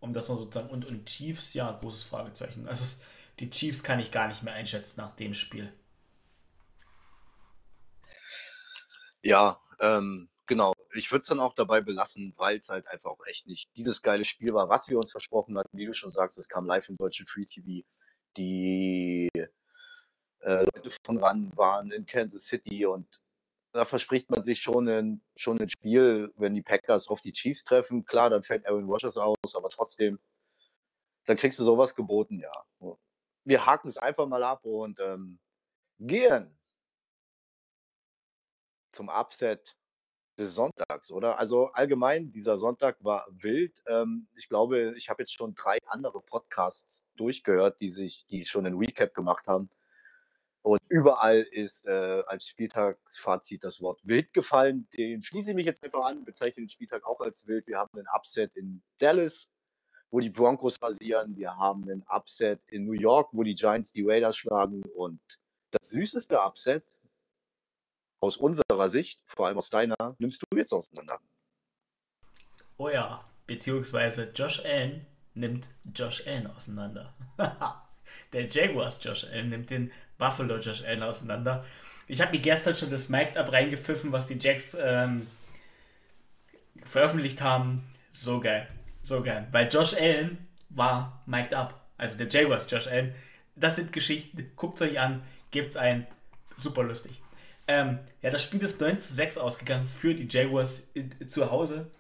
Um das mal sozusagen. Und, und Chiefs, ja, großes Fragezeichen. Also die Chiefs kann ich gar nicht mehr einschätzen nach dem Spiel. Ja, ähm, genau. Ich würde es dann auch dabei belassen, weil es halt einfach auch echt nicht dieses geile Spiel war, was wir uns versprochen hatten. Wie du schon sagst, es kam live im deutschen Free TV. Die äh, Leute von ran waren in Kansas City und da verspricht man sich schon ein, schon ein Spiel, wenn die Packers auf die Chiefs treffen. Klar, dann fällt Aaron Rodgers aus, aber trotzdem, dann kriegst du sowas geboten, ja. Wir haken es einfach mal ab und ähm, gehen zum Upset des Sonntags, oder? Also allgemein, dieser Sonntag war wild. Ähm, ich glaube, ich habe jetzt schon drei andere Podcasts durchgehört, die sich, die schon ein Recap gemacht haben. Und überall ist äh, als Spieltagsfazit das Wort wild gefallen. Den schließe ich mich jetzt einfach an, bezeichne den Spieltag auch als wild. Wir haben einen Upset in Dallas, wo die Broncos basieren. Wir haben einen Upset in New York, wo die Giants die Raiders schlagen. Und das süßeste Upset aus unserer Sicht, vor allem aus deiner, nimmst du jetzt auseinander. Oh ja, beziehungsweise Josh Allen nimmt Josh Allen auseinander. Der Jaguars Josh Allen nimmt den Buffalo Josh Allen auseinander. Ich habe mir gestern schon das Mic'd Up reingepfiffen, was die Jacks ähm, veröffentlicht haben. So geil. So geil. Weil Josh Allen war Mic'd Up. Also der Jaguars Josh Allen. Das sind Geschichten. Guckt euch an. Gebt's ein. Super lustig. Ähm, ja, das Spiel ist 9 zu 6 ausgegangen für die Jaguars in, zu Hause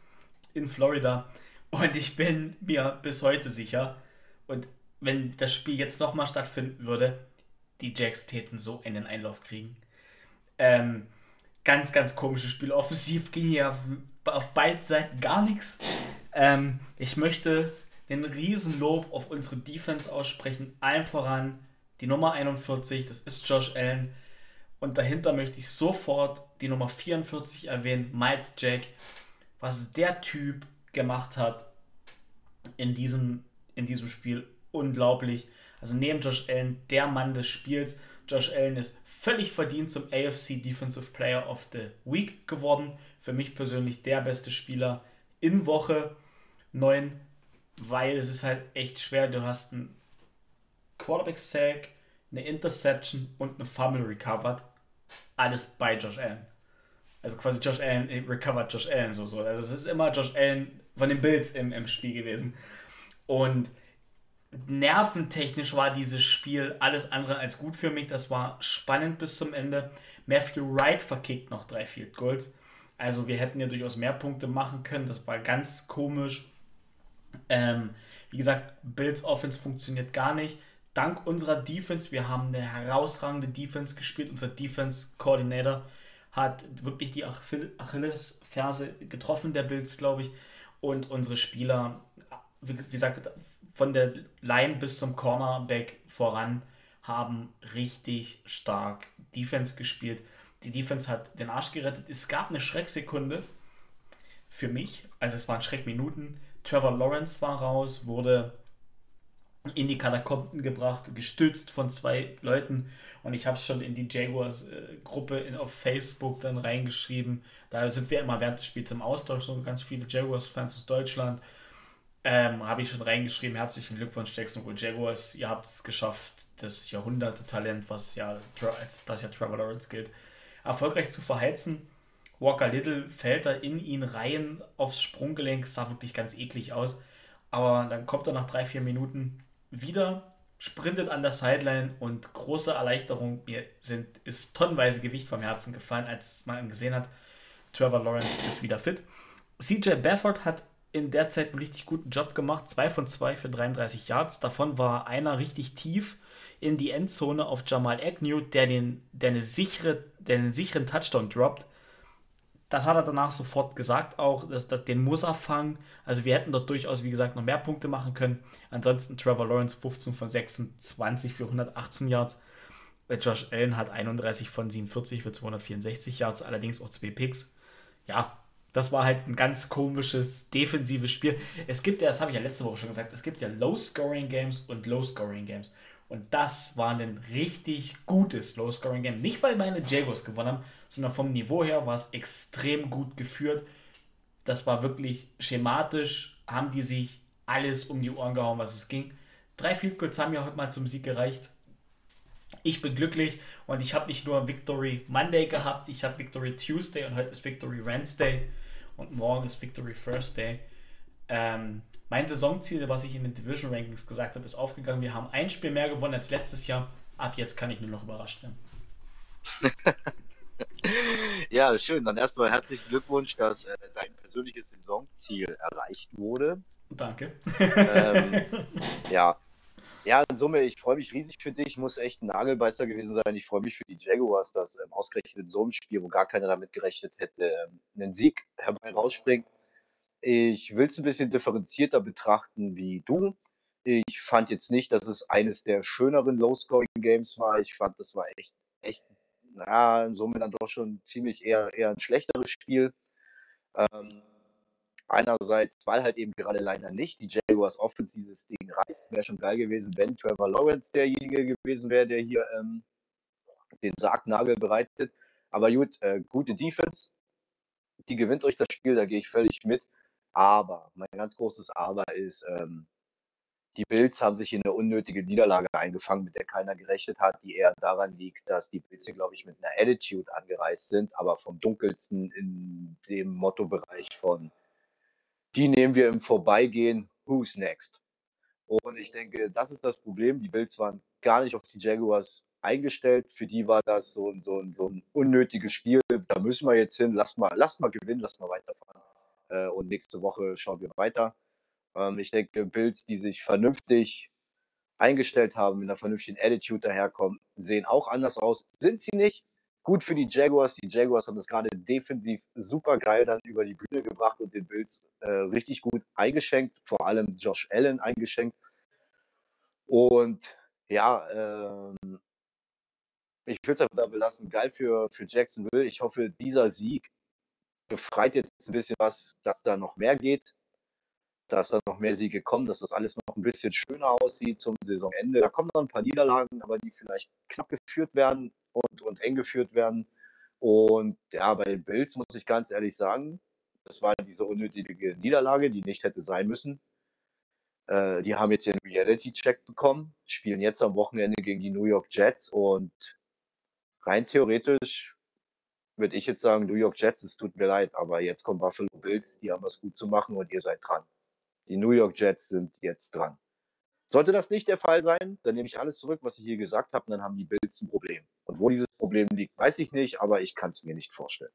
in Florida. Und ich bin mir bis heute sicher, und wenn das Spiel jetzt nochmal stattfinden würde, die Jacks täten so einen Einlauf kriegen. Ähm, ganz, ganz komisches Spiel. Offensiv ging ja auf, beiden Seiten gar nichts. Ähm, ich möchte den Riesenlob auf unsere Defense aussprechen. Allen voran die Nummer 41, das ist Josh Allen. Und dahinter möchte ich sofort die Nummer 44 erwähnen, Miles Jack. Was der Typ gemacht hat in diesem, in diesem Spiel, unglaublich. Also neben Josh Allen der Mann des Spiels. Josh Allen ist völlig verdient zum AFC Defensive Player of the Week geworden. Für mich persönlich der beste Spieler in Woche 9, weil es ist halt echt schwer. Du hast einen Quarterback-Sack, eine Interception und eine Fumble recovered. Alles bei Josh Allen. Also quasi Josh Allen recovered Josh Allen so. so. Also es ist immer Josh Allen von den Bills im, im Spiel gewesen. Und nerventechnisch war dieses Spiel alles andere als gut für mich. Das war spannend bis zum Ende. Matthew Wright verkickt noch drei Field Goals. Also wir hätten ja durchaus mehr Punkte machen können. Das war ganz komisch. Ähm, wie gesagt, Bills Offense funktioniert gar nicht. Dank unserer Defense, wir haben eine herausragende Defense gespielt. Unser Defense Coordinator hat wirklich die Achillesferse getroffen, der Bills, glaube ich. Und unsere Spieler, wie gesagt, von der Line bis zum Cornerback voran haben richtig stark Defense gespielt. Die Defense hat den Arsch gerettet. Es gab eine Schrecksekunde für mich. Also es waren Schreckminuten. Trevor Lawrence war raus, wurde in die Katakomben gebracht, gestützt von zwei Leuten. Und ich habe es schon in die Jaguars-Gruppe äh, auf Facebook dann reingeschrieben. Da sind wir immer während des Spiels im Austausch, so ganz viele Jaguars-Fans aus Deutschland. Ähm, Habe ich schon reingeschrieben. Herzlichen Glückwunsch, Jacksonville Jaguars. Ihr habt es geschafft, das Jahrhunderte-Talent, was ja das ja Trevor Lawrence gilt, erfolgreich zu verheizen. Walker Little fällt da in ihn rein aufs Sprunggelenk, sah wirklich ganz eklig aus. Aber dann kommt er nach drei, vier Minuten wieder, sprintet an der Sideline und große Erleichterung. Mir sind, ist tonnenweise Gewicht vom Herzen gefallen, als man gesehen hat, Trevor Lawrence ist wieder fit. CJ Bafford hat in der Zeit einen richtig guten Job gemacht. Zwei von zwei für 33 Yards. Davon war einer richtig tief in die Endzone auf Jamal Agnew, der, den, der, eine sichere, der einen sicheren Touchdown droppt. Das hat er danach sofort gesagt auch, dass, dass den muss er fangen. Also wir hätten dort durchaus, wie gesagt, noch mehr Punkte machen können. Ansonsten Trevor Lawrence 15 von 26 für 118 Yards. Josh Allen hat 31 von 47 für 264 Yards, allerdings auch zwei Picks. Ja, das war halt ein ganz komisches defensives Spiel. Es gibt ja, das habe ich ja letzte Woche schon gesagt, es gibt ja Low-Scoring-Games und Low-Scoring-Games. Und das war ein richtig gutes Low-Scoring-Game. Nicht, weil meine Jaguars gewonnen haben, sondern vom Niveau her war es extrem gut geführt. Das war wirklich schematisch, haben die sich alles um die Ohren gehauen, was es ging. Drei Field Goals haben ja heute mal zum Sieg gereicht. Ich bin glücklich und ich habe nicht nur Victory Monday gehabt, ich habe Victory Tuesday und heute ist Victory Wednesday und morgen ist Victory Thursday. Ähm, mein Saisonziel, was ich in den Division Rankings gesagt habe, ist aufgegangen. Wir haben ein Spiel mehr gewonnen als letztes Jahr. Ab jetzt kann ich nur noch überrascht werden. ja, schön. Dann erstmal herzlichen Glückwunsch, dass äh, dein persönliches Saisonziel erreicht wurde. Danke. Ähm, ja. Ja, in Summe, ich freue mich riesig für dich. Ich Muss echt ein Nagelbeißer gewesen sein. Ich freue mich für die Jaguars, dass ähm, ausgerechnet in so einem Spiel, wo gar keiner damit gerechnet hätte, ähm, einen Sieg herbei rausspringt. Ich will es ein bisschen differenzierter betrachten wie du. Ich fand jetzt nicht, dass es eines der schöneren Low-Scoring-Games war. Ich fand, das war echt, echt, naja, Summe dann doch schon ziemlich eher, eher ein schlechteres Spiel. Ähm, Einerseits, weil halt eben gerade leider nicht die Jaguars Offense dieses Ding reißt. Wäre schon geil gewesen, wenn Trevor Lawrence derjenige gewesen wäre, der hier ähm, den Sargnagel bereitet. Aber gut, äh, gute Defense, die gewinnt euch das Spiel, da gehe ich völlig mit. Aber, mein ganz großes Aber ist, ähm, die Bills haben sich in eine unnötige Niederlage eingefangen, mit der keiner gerechnet hat, die eher daran liegt, dass die Bills glaube ich, mit einer Attitude angereist sind, aber vom dunkelsten in dem Mottobereich von die nehmen wir im Vorbeigehen. Who's next? Und ich denke, das ist das Problem. Die Bills waren gar nicht auf die Jaguars eingestellt. Für die war das so, so, so ein unnötiges Spiel. Da müssen wir jetzt hin. Lasst mal, lasst mal gewinnen, lasst mal weiterfahren. Äh, und nächste Woche schauen wir weiter. Ähm, ich denke, Bills, die sich vernünftig eingestellt haben, mit einer vernünftigen Attitude daherkommen, sehen auch anders aus. Sind sie nicht? gut für die Jaguars. Die Jaguars haben das gerade defensiv super geil dann über die Bühne gebracht und den Bills äh, richtig gut eingeschenkt, vor allem Josh Allen eingeschenkt. Und ja, ähm, ich will es einfach da belassen. Geil für, für Jacksonville. Ich hoffe, dieser Sieg befreit jetzt ein bisschen was, dass da noch mehr geht dass da noch mehr Siege kommen, dass das alles noch ein bisschen schöner aussieht zum Saisonende. Da kommen noch ein paar Niederlagen, aber die vielleicht knapp geführt werden und, und eng geführt werden. Und ja, bei den Bills muss ich ganz ehrlich sagen, das war diese unnötige Niederlage, die nicht hätte sein müssen. Äh, die haben jetzt ihren Reality-Check bekommen, spielen jetzt am Wochenende gegen die New York Jets und rein theoretisch würde ich jetzt sagen, New York Jets, es tut mir leid, aber jetzt kommen Buffalo Bills, die haben was gut zu machen und ihr seid dran. Die New York Jets sind jetzt dran. Sollte das nicht der Fall sein, dann nehme ich alles zurück, was ich hier gesagt habe, und dann haben die Bills ein Problem. Und wo dieses Problem liegt, weiß ich nicht, aber ich kann es mir nicht vorstellen.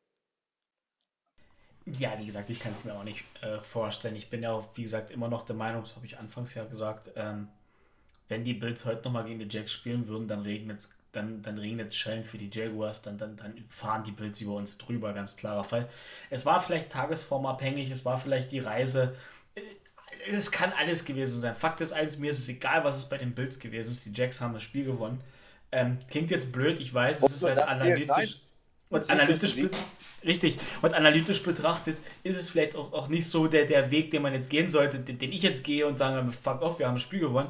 Ja, wie gesagt, ich kann es mir auch nicht äh, vorstellen. Ich bin ja auch, wie gesagt, immer noch der Meinung, das habe ich anfangs ja gesagt, ähm, wenn die Bills heute nochmal gegen die Jacks spielen würden, dann regnet es dann, dann regnet Schellen für die Jaguars, dann, dann, dann fahren die Bills über uns drüber, ganz klarer Fall. Es war vielleicht tagesformabhängig, es war vielleicht die Reise, es kann alles gewesen sein. Fakt ist eins, mir ist es egal, was es bei den Bills gewesen ist. Die Jacks haben das Spiel gewonnen. Ähm, klingt jetzt blöd, ich weiß, es ist halt analytisch. Und analytisch, richtig, und analytisch betrachtet ist es vielleicht auch, auch nicht so der, der Weg, den man jetzt gehen sollte, den, den ich jetzt gehe und sage, fuck off, wir haben das Spiel gewonnen.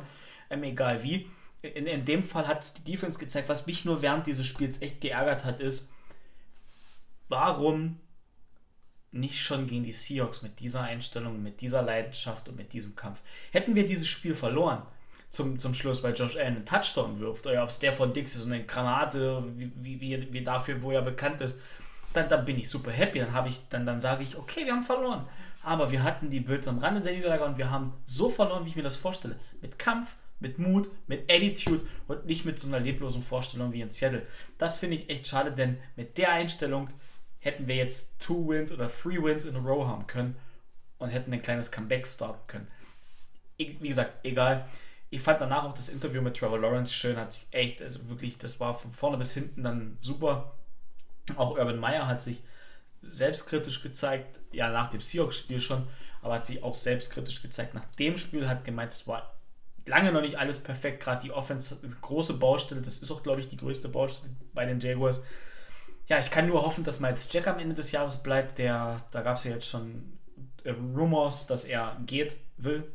Ähm, egal wie. In, in dem Fall hat die Defense gezeigt, was mich nur während dieses Spiels echt geärgert hat, ist, warum nicht schon gegen die Seahawks mit dieser Einstellung, mit dieser Leidenschaft und mit diesem Kampf. Hätten wir dieses Spiel verloren, zum, zum Schluss, weil Josh Allen einen Touchdown wirft, oder auf Stefan Dix so eine Granate, wie, wie, wie dafür, wo er bekannt ist, dann, dann bin ich super happy. Dann ich, dann, dann sage ich, okay, wir haben verloren. Aber wir hatten die Bills am Rande der Niederlage und wir haben so verloren, wie ich mir das vorstelle. Mit Kampf, mit Mut, mit Attitude und nicht mit so einer leblosen Vorstellung wie in Seattle. Das finde ich echt schade, denn mit der Einstellung hätten wir jetzt Two Wins oder Three Wins in a Row haben können und hätten ein kleines Comeback starten können. Wie gesagt, egal. Ich fand danach auch das Interview mit Trevor Lawrence schön, hat sich echt, also wirklich, das war von vorne bis hinten dann super. Auch Urban Meyer hat sich selbstkritisch gezeigt, ja, nach dem Seahawks-Spiel schon, aber hat sich auch selbstkritisch gezeigt. Nach dem Spiel hat gemeint, es war lange noch nicht alles perfekt. Gerade die Offense, große Baustelle, das ist auch, glaube ich, die größte Baustelle bei den Jaguars. Ja, ich kann nur hoffen, dass Miles Jack am Ende des Jahres bleibt. Der, da gab es ja jetzt schon äh, Rumors, dass er geht will.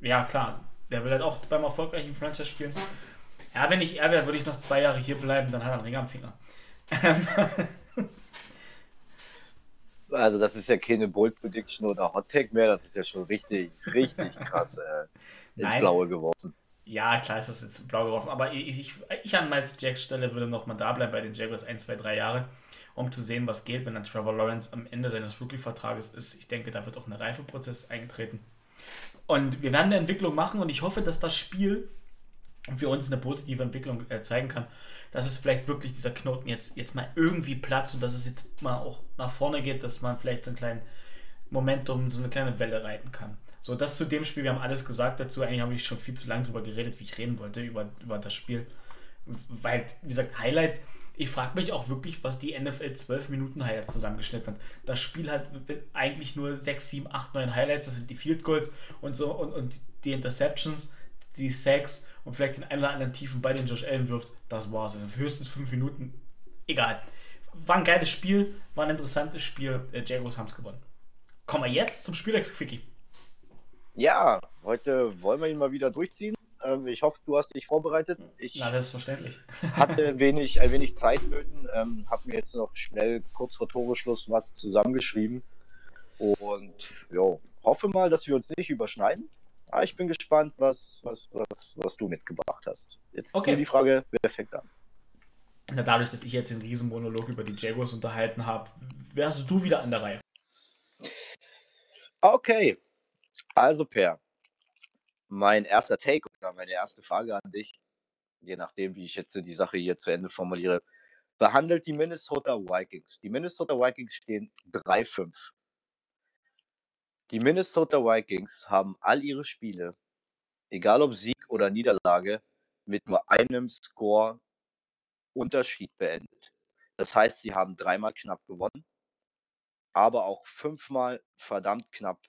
Ja, klar, der will halt auch beim erfolgreichen Franchise spielen. Ja, wenn ich er wäre, würde ich noch zwei Jahre hier bleiben, dann hat er einen Ring am Finger. Also das ist ja keine Bold Prediction oder Hot Take mehr, das ist ja schon richtig, richtig krass äh, ins Nein. Blaue geworfen. Ja, klar ist das jetzt blau geworfen, aber ich, ich, ich an Miles Jacks Stelle würde noch mal da bleiben bei den Jaguars 1, 2, 3 Jahre, um zu sehen, was geht, wenn dann Trevor Lawrence am Ende seines Rookie-Vertrages ist. Ich denke, da wird auch ein Reifeprozess eingetreten. Und wir werden eine Entwicklung machen und ich hoffe, dass das Spiel für uns eine positive Entwicklung äh, zeigen kann dass es vielleicht wirklich dieser Knoten jetzt, jetzt mal irgendwie platzt und dass es jetzt mal auch nach vorne geht, dass man vielleicht so einen kleinen Momentum, so eine kleine Welle reiten kann. So, das zu dem Spiel, wir haben alles gesagt dazu. Eigentlich habe ich schon viel zu lange darüber geredet, wie ich reden wollte, über, über das Spiel. Weil, wie gesagt, Highlights, ich frage mich auch wirklich, was die NFL 12 Minuten Highlights zusammengeschnitten hat. Das Spiel hat eigentlich nur 6, 7, 8, 9 Highlights, das sind die Field Goals und so und, und die Interceptions, die Sacks und vielleicht den einen oder anderen tiefen Ball, den Josh Allen wirft. Das war's. Also höchstens fünf Minuten. Egal. War ein geiles Spiel, war ein interessantes Spiel. Äh, Jaguars haben es gewonnen. Kommen wir jetzt zum Spielex Quickie. Ja, heute wollen wir ihn mal wieder durchziehen. Ähm, ich hoffe, du hast dich vorbereitet. Ich Na, selbstverständlich. hatte ein wenig, ein wenig Zeitnöten, ähm, habe mir jetzt noch schnell kurz vor Toreschluss was zusammengeschrieben. Und jo, hoffe mal, dass wir uns nicht überschneiden. Ah, ich bin gespannt, was, was, was, was du mitgebracht hast. Jetzt okay. die Frage, wer fängt an? Na, dadurch, dass ich jetzt den Riesenmonolog über die Jaguars unterhalten habe, wärst du wieder an der Reihe. Okay. Also, Per, mein erster Take oder meine erste Frage an dich, je nachdem, wie ich jetzt die Sache hier zu Ende formuliere, behandelt die Minnesota Vikings. Die Minnesota Vikings stehen 3-5. Die Minnesota Vikings haben all ihre Spiele, egal ob Sieg oder Niederlage, mit nur einem Score Unterschied beendet. Das heißt, sie haben dreimal knapp gewonnen, aber auch fünfmal verdammt knapp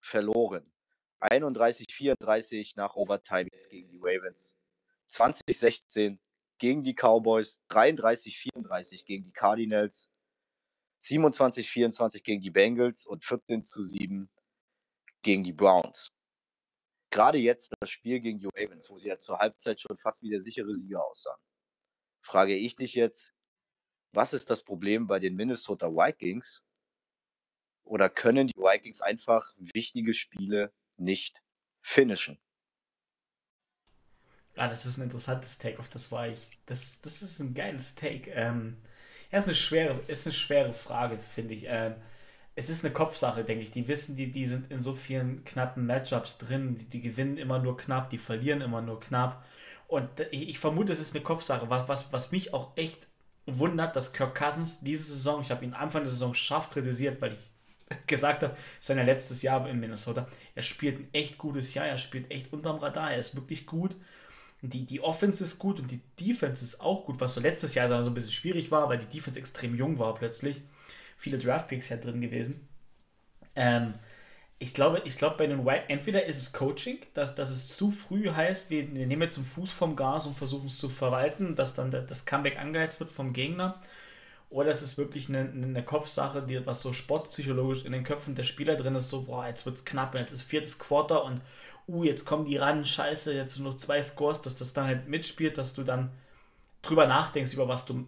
verloren. 31-34 nach Overtime jetzt gegen die Ravens. 2016 gegen die Cowboys, 33-34 gegen die Cardinals, 27-24 gegen die Bengals und 14 zu 7 gegen die Browns. Gerade jetzt das Spiel gegen die Ravens, wo sie ja zur Halbzeit schon fast wie der sichere Sieger aussahen. Frage ich dich jetzt, was ist das Problem bei den Minnesota Vikings? Oder können die Vikings einfach wichtige Spiele nicht finishen? Ah, das ist ein interessantes Take, auf das war ich. Das, das ist ein geiles Take. Ähm, ja, ist eine schwere, ist eine schwere Frage, finde ich. Ähm, es ist eine Kopfsache, denke ich. Die wissen, die, die sind in so vielen knappen Matchups drin. Die, die gewinnen immer nur knapp, die verlieren immer nur knapp. Und ich, ich vermute, es ist eine Kopfsache. Was, was, was mich auch echt wundert, dass Kirk Cousins diese Saison, ich habe ihn Anfang der Saison scharf kritisiert, weil ich gesagt habe, sein letztes Jahr in Minnesota. Er spielt ein echt gutes Jahr, er spielt echt unterm Radar, er ist wirklich gut. Die, die Offense ist gut und die Defense ist auch gut, was so letztes Jahr so ein bisschen schwierig war, weil die Defense extrem jung war plötzlich. Viele Draftpicks ja drin gewesen. Ähm, ich glaube, ich glaube bei den White, entweder ist es Coaching, dass, dass es zu früh heißt, wir, nehmen jetzt einen Fuß vom Gas und versuchen es zu verwalten, dass dann das Comeback angeheizt wird vom Gegner. Oder es ist wirklich eine, eine Kopfsache, die, was so sportpsychologisch in den Köpfen der Spieler drin ist, so, boah, jetzt wird es knapp, jetzt ist viertes Quarter und uh, jetzt kommen die ran, scheiße, jetzt noch zwei Scores, dass das dann halt mitspielt, dass du dann drüber nachdenkst, über was du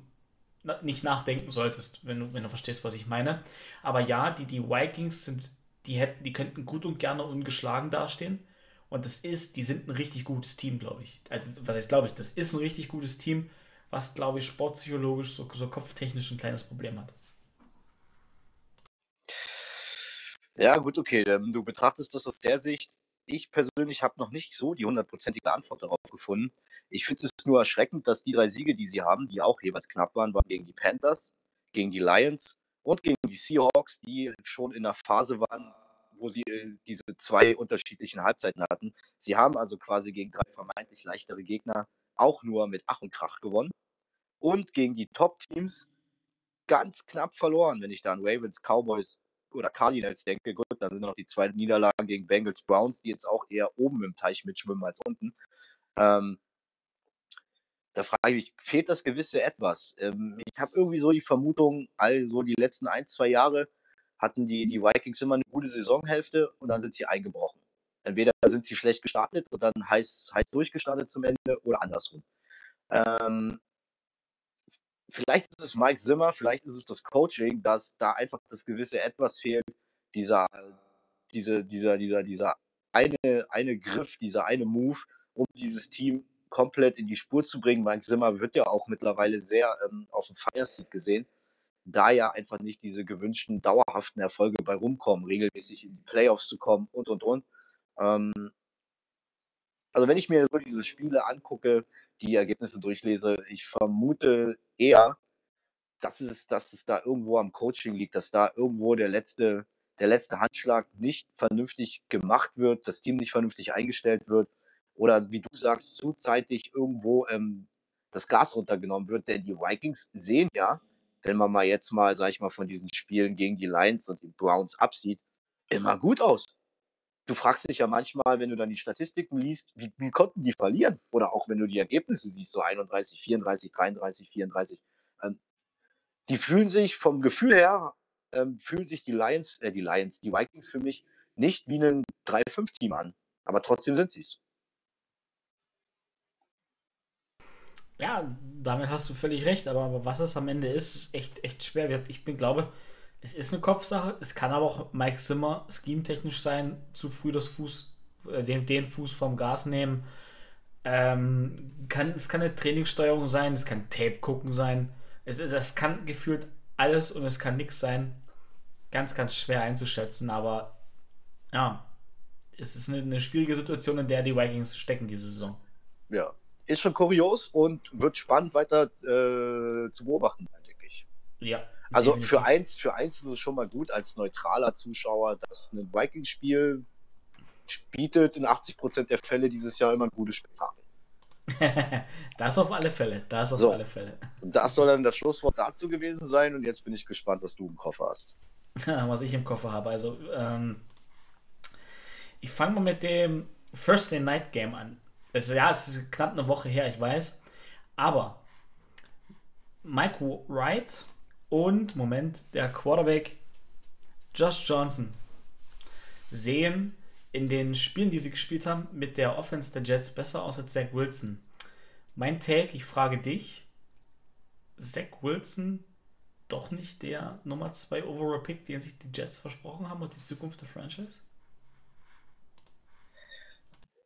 nicht nachdenken solltest, wenn du, wenn du verstehst, was ich meine. Aber ja, die, die Vikings sind, die hätten, die könnten gut und gerne ungeschlagen dastehen. Und das ist, die sind ein richtig gutes Team, glaube ich. Also, was heißt, glaube ich, das ist ein richtig gutes Team, was, glaube ich, sportpsychologisch, so, so kopftechnisch ein kleines Problem hat. Ja, gut, okay. Du betrachtest das aus der Sicht ich persönlich habe noch nicht so die hundertprozentige Antwort darauf gefunden. Ich finde es nur erschreckend, dass die drei Siege, die sie haben, die auch jeweils knapp waren, waren gegen die Panthers, gegen die Lions und gegen die Seahawks, die schon in der Phase waren, wo sie äh, diese zwei unterschiedlichen Halbzeiten hatten. Sie haben also quasi gegen drei vermeintlich leichtere Gegner auch nur mit Ach und Krach gewonnen und gegen die Top-Teams ganz knapp verloren, wenn ich da an Ravens, Cowboys oder Cardinals denke, gut, dann sind noch die zweite Niederlage gegen Bengals Browns, die jetzt auch eher oben im Teich mitschwimmen als unten. Ähm, da frage ich mich, fehlt das gewisse etwas? Ähm, ich habe irgendwie so die Vermutung, also die letzten ein, zwei Jahre hatten die, die Vikings immer eine gute Saisonhälfte und dann sind sie eingebrochen. Entweder sind sie schlecht gestartet und dann heiß, heiß durchgestartet zum Ende oder andersrum. Ähm, vielleicht ist es Mike Zimmer, vielleicht ist es das Coaching, dass da einfach das gewisse Etwas fehlt, dieser, diese, dieser, dieser, dieser eine, eine Griff, dieser eine Move, um dieses Team komplett in die Spur zu bringen. Mike Zimmer wird ja auch mittlerweile sehr ähm, auf dem Fire gesehen, da ja einfach nicht diese gewünschten dauerhaften Erfolge bei rumkommen, regelmäßig in die Playoffs zu kommen und und und. Ähm, also wenn ich mir so diese Spiele angucke, die Ergebnisse durchlese, ich vermute eher, dass es, dass es da irgendwo am Coaching liegt, dass da irgendwo der letzte, der letzte Handschlag nicht vernünftig gemacht wird, das Team nicht vernünftig eingestellt wird oder wie du sagst, zuzeitig irgendwo ähm, das Gas runtergenommen wird. Denn die Vikings sehen ja, wenn man mal jetzt mal, sag ich mal, von diesen Spielen gegen die Lions und die Browns absieht, immer gut aus. Du fragst dich ja manchmal, wenn du dann die Statistiken liest, wie, wie konnten die verlieren? Oder auch wenn du die Ergebnisse siehst, so 31, 34, 33, 34. Ähm, die fühlen sich vom Gefühl her, ähm, fühlen sich die Lions, äh, die Lions, die Vikings für mich nicht wie ein 3-5-Team an. Aber trotzdem sind sie es. Ja, damit hast du völlig recht, aber was es am Ende ist, ist echt, echt schwer. Ich bin, glaube, es ist eine Kopfsache. Es kann aber auch Mike Zimmer scheme-technisch sein, zu früh das Fuß, äh, den, den Fuß vom Gas nehmen. Ähm, kann, es kann eine Trainingssteuerung sein, es kann Tape gucken sein. Es, das kann gefühlt alles und es kann nichts sein. Ganz, ganz schwer einzuschätzen, aber ja, es ist eine, eine schwierige Situation, in der die Vikings stecken diese Saison. Ja, ist schon kurios und wird spannend weiter äh, zu beobachten sein, denke ich. Ja. Also für eins, für eins ist es schon mal gut als neutraler Zuschauer, dass ein Vikings-Spiel bietet in 80% der Fälle dieses Jahr immer ein gutes Spektakel. das auf alle Fälle. Das auf so. alle Fälle. Und das soll dann das Schlusswort dazu gewesen sein. Und jetzt bin ich gespannt, was du im Koffer hast. was ich im Koffer habe. Also, ähm, ich fange mal mit dem First Day Night Game an. Es, ja, es ist knapp eine Woche her, ich weiß. Aber Mike Wright und, Moment, der Quarterback Josh Johnson sehen in den Spielen, die sie gespielt haben, mit der Offense der Jets besser aus als Zach Wilson. Mein Take, ich frage dich, Zach Wilson doch nicht der Nummer 2 Overall Pick, den sich die Jets versprochen haben und die Zukunft der Franchise?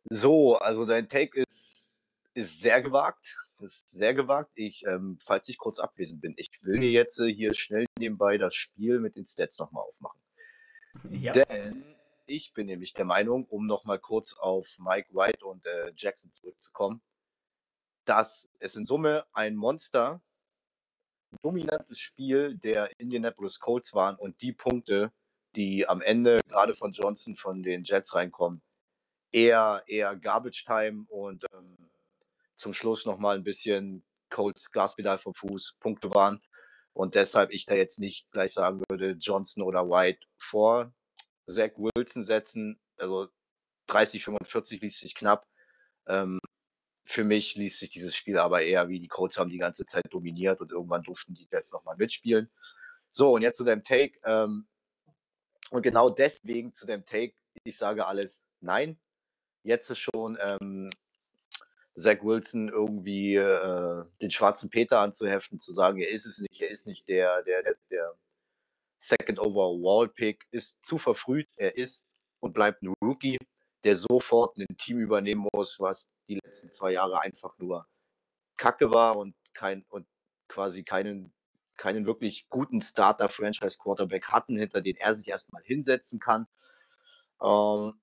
So, also dein Take ist, ist sehr gewagt. Ist sehr gewagt. Ich, ähm, falls ich kurz abwesend bin, ich will dir jetzt äh, hier schnell nebenbei das Spiel mit den Stats nochmal aufmachen. Ja. Denn ich bin nämlich der Meinung, um nochmal kurz auf Mike White und äh, Jackson zurückzukommen, dass es in Summe ein Monster, dominantes Spiel der Indianapolis Colts waren und die Punkte, die am Ende gerade von Johnson von den Jets reinkommen, eher, eher Garbage Time und ähm, zum Schluss nochmal ein bisschen Colts Gaspedal vom Fuß, Punkte waren. Und deshalb ich da jetzt nicht gleich sagen würde, Johnson oder White vor Zach Wilson setzen. Also 30, 45 liest sich knapp. Ähm, für mich liest sich dieses Spiel aber eher wie die Colts haben die ganze Zeit dominiert und irgendwann durften die jetzt nochmal mitspielen. So, und jetzt zu dem Take. Ähm, und genau deswegen zu dem Take, ich sage alles nein, jetzt ist schon ähm, Zach Wilson irgendwie äh, den schwarzen Peter anzuheften, zu sagen, er ist es nicht, er ist nicht der, der, der, der Second Overall Pick, ist zu verfrüht, er ist und bleibt ein Rookie, der sofort ein Team übernehmen muss, was die letzten zwei Jahre einfach nur Kacke war und kein und quasi keinen keinen wirklich guten Starter Franchise Quarterback hatten, hinter den er sich erstmal hinsetzen kann. Ähm,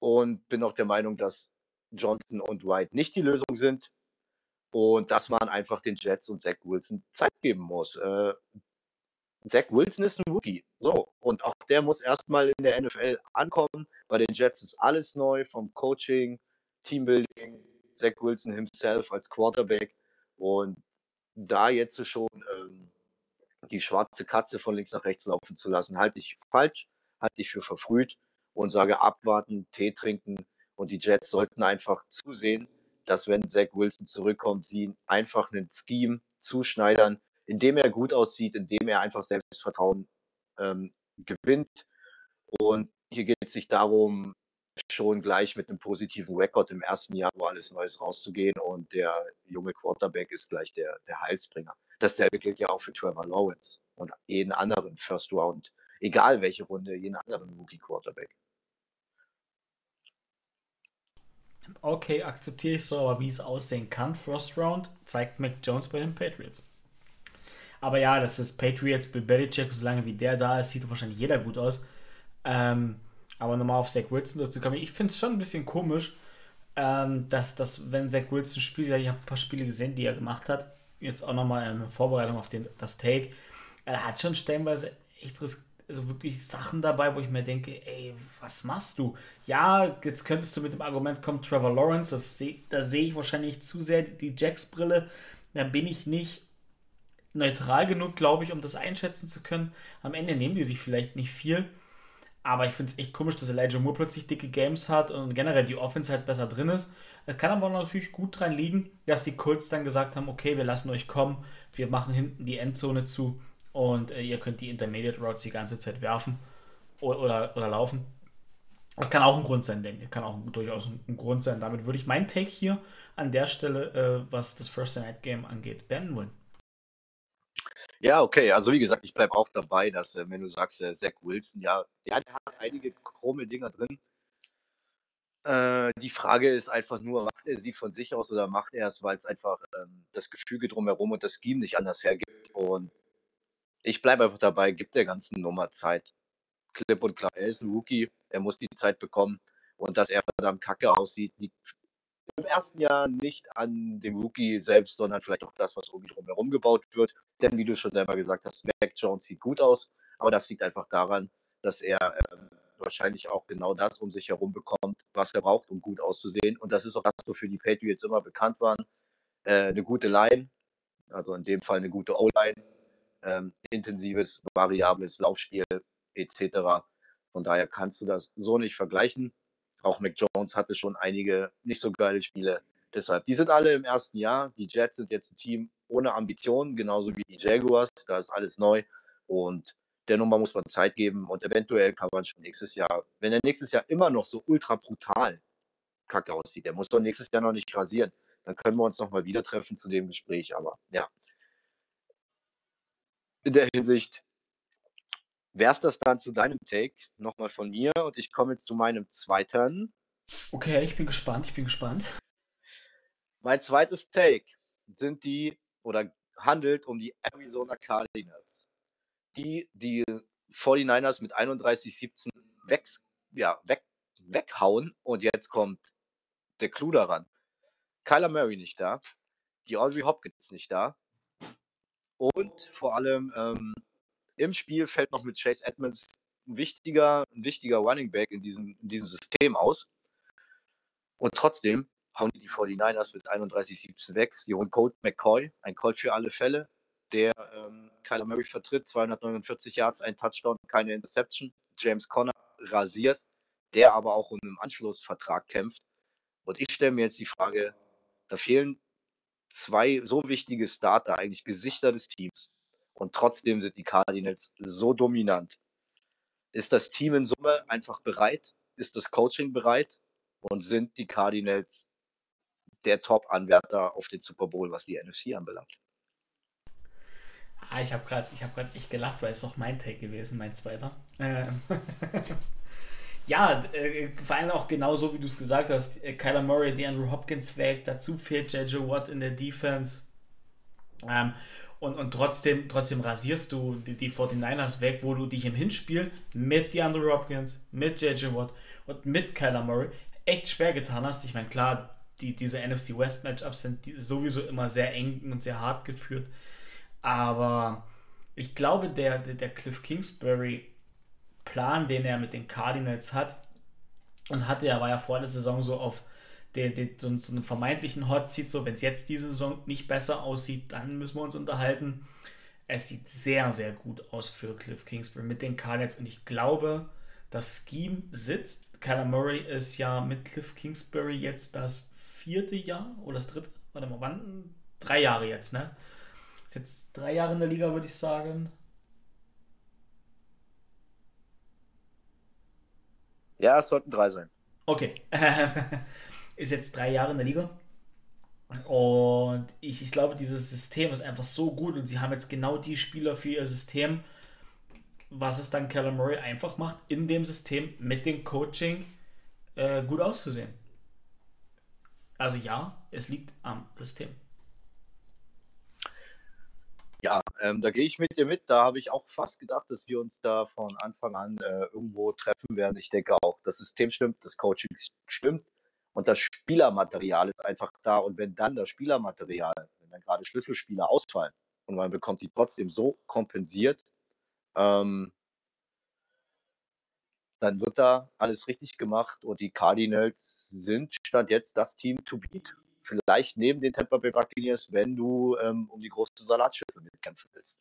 und bin auch der Meinung, dass Johnson und White nicht die Lösung sind und dass man einfach den Jets und Zach Wilson Zeit geben muss. Äh, Zach Wilson ist ein Rookie. So. Und auch der muss erstmal in der NFL ankommen. Bei den Jets ist alles neu, vom Coaching, Teambuilding, Zach Wilson himself als Quarterback. Und da jetzt schon ähm, die schwarze Katze von links nach rechts laufen zu lassen, halte ich falsch, halte ich für verfrüht und sage abwarten, Tee trinken und die Jets sollten einfach zusehen, dass wenn Zach Wilson zurückkommt, sie einfach einen Scheme zuschneidern, indem er gut aussieht, indem er einfach Selbstvertrauen ähm, gewinnt. Und hier geht es sich darum, schon gleich mit einem positiven Rekord im ersten Jahr, wo alles Neues rauszugehen und der junge Quarterback ist gleich der, der Heilsbringer. Dasselbe gilt ja auch für Trevor Lawrence und jeden anderen First Round, egal welche Runde, jeden anderen Rookie Quarterback. Okay, akzeptiere ich so, aber wie es aussehen kann, First Round, zeigt Mac Jones bei den Patriots. Aber ja, das ist Patriots, Bill Belichick, solange wie der da ist, sieht wahrscheinlich jeder gut aus. Ähm, aber nochmal auf Zach Wilson durchzukommen, ich finde es schon ein bisschen komisch, ähm, dass, dass, wenn Zach Wilson spielt, ich habe ein paar Spiele gesehen, die er gemacht hat, jetzt auch nochmal eine Vorbereitung auf den, das Take, er hat schon stellenweise echt also wirklich Sachen dabei, wo ich mir denke, ey, was machst du? Ja, jetzt könntest du mit dem Argument kommen, Trevor Lawrence, das seh, da sehe ich wahrscheinlich zu sehr die Jacks-Brille, da bin ich nicht neutral genug, glaube ich, um das einschätzen zu können. Am Ende nehmen die sich vielleicht nicht viel, aber ich finde es echt komisch, dass Elijah Moore plötzlich dicke Games hat und generell die Offense halt besser drin ist. Es kann aber natürlich gut dran liegen, dass die Colts dann gesagt haben, okay, wir lassen euch kommen, wir machen hinten die Endzone zu und äh, ihr könnt die Intermediate Routes die ganze Zeit werfen oder, oder, oder laufen. Das kann auch ein Grund sein, denke ich. Kann auch durchaus ein, ein, Grund sein. Damit würde ich meinen Take hier an der Stelle, äh, was das First Night Game angeht, beenden wollen. Ja, okay. Also wie gesagt, ich bleibe auch dabei, dass, äh, wenn du sagst, äh, Zach Wilson, ja, der, der hat einige krumme Dinger drin. Äh, die Frage ist einfach nur, macht er sie von sich aus oder macht er es, weil es einfach ähm, das Gefüge drumherum und das Scheme nicht anders hergibt. Und ich bleibe einfach dabei, gibt der ganzen Nummer Zeit. Klipp und klar, er ist ein Rookie, er muss die Zeit bekommen. Und dass er verdammt kacke aussieht, liegt im ersten Jahr nicht an dem Rookie selbst, sondern vielleicht auch das, was irgendwie drumherum gebaut wird. Denn wie du schon selber gesagt hast, Mac Jones sieht gut aus, aber das liegt einfach daran, dass er ähm, wahrscheinlich auch genau das um sich herum bekommt, was er braucht, um gut auszusehen. Und das ist auch das, wofür die Patriots immer bekannt waren. Äh, eine gute Line, also in dem Fall eine gute O-Line, ähm, intensives, variables Laufspiel etc. Von daher kannst du das so nicht vergleichen. Auch Mac Jones hatte schon einige nicht so geile Spiele. Deshalb, die sind alle im ersten Jahr. Die Jets sind jetzt ein Team ohne Ambitionen, genauso wie die Jaguars. Da ist alles neu. Und der Nummer muss man Zeit geben. Und eventuell kann man schon nächstes Jahr, wenn er nächstes Jahr immer noch so ultra brutal kacke aussieht, der muss doch nächstes Jahr noch nicht rasieren. Dann können wir uns nochmal wieder treffen zu dem Gespräch. Aber ja. In der Hinsicht, wäre es das dann zu deinem Take nochmal von mir und ich komme jetzt zu meinem zweiten. Okay, ich bin gespannt, ich bin gespannt. Mein zweites Take sind die oder handelt um die Arizona Cardinals, die die 49ers mit 31-17 weg, ja, weg, weghauen und jetzt kommt der Clou daran. Kyler Murray nicht da, die Audrey Hopkins nicht da und vor allem ähm, im Spiel fällt noch mit Chase Edmonds ein wichtiger, ein wichtiger Running Back in diesem, in diesem System aus. Und trotzdem hauen die 49ers mit 31-17 weg. Sie holen Colt McCoy, ein Colt für alle Fälle, der ähm, Kyler Murray vertritt, 249 Yards, ein Touchdown, keine Interception. James Conner rasiert, der aber auch um einen Anschlussvertrag kämpft. Und ich stelle mir jetzt die Frage, da fehlen zwei so wichtige Starter, eigentlich Gesichter des Teams. Und trotzdem sind die Cardinals so dominant. Ist das Team in Summe einfach bereit? Ist das Coaching bereit? Und sind die Cardinals der Top-Anwärter auf den Super Bowl, was die NFC anbelangt? Ah, ich habe gerade hab, echt gelacht, weil es doch mein Take gewesen, mein zweiter. Ähm. ja, äh, vor allem auch genau so, wie du es gesagt hast. Äh, Kyler Murray, die Andrew Hopkins weg, dazu fehlt JJ Watt in der Defense. Ähm, und, und trotzdem, trotzdem rasierst du die, die 49ers weg, wo du dich im Hinspiel mit DeAndre Hopkins, mit JJ Watt und mit Kyler Murray echt schwer getan hast. Ich meine, klar, die, diese NFC West Matchups sind sowieso immer sehr eng und sehr hart geführt. Aber ich glaube, der, der, der Cliff Kingsbury Plan, den er mit den Cardinals hat, und hatte, er war ja vor der Saison so auf der, der, so, so einen vermeintlichen Hot Seat, so wenn es jetzt diese Saison nicht besser aussieht, dann müssen wir uns unterhalten. es sieht sehr, sehr gut aus für Cliff Kingsbury mit den Cardinals und ich glaube, das Scheme sitzt. Kyler Murray ist ja mit Cliff Kingsbury jetzt das vierte Jahr oder das dritte, warte mal, wann? Drei Jahre jetzt, ne? Ist jetzt drei Jahre in der Liga, würde ich sagen. Ja, es sollten drei sein. Okay. ist jetzt drei Jahre in der Liga. Und ich, ich glaube, dieses System ist einfach so gut und sie haben jetzt genau die Spieler für ihr System, was es dann Keller Murray einfach macht, in dem System mit dem Coaching äh, gut auszusehen. Also ja, es liegt am System. Ja, ähm, da gehe ich mit dir mit. Da habe ich auch fast gedacht, dass wir uns da von Anfang an äh, irgendwo treffen werden. Ich denke auch, das System stimmt, das Coaching stimmt und das Spielermaterial ist einfach da. Und wenn dann das Spielermaterial, wenn dann gerade Schlüsselspieler ausfallen und man bekommt die trotzdem so kompensiert, ähm, dann wird da alles richtig gemacht und die Cardinals sind statt jetzt das Team to beat vielleicht neben den Tampa Bay Buccaneers, wenn du ähm, um die große Salatschüssel mitkämpfen willst.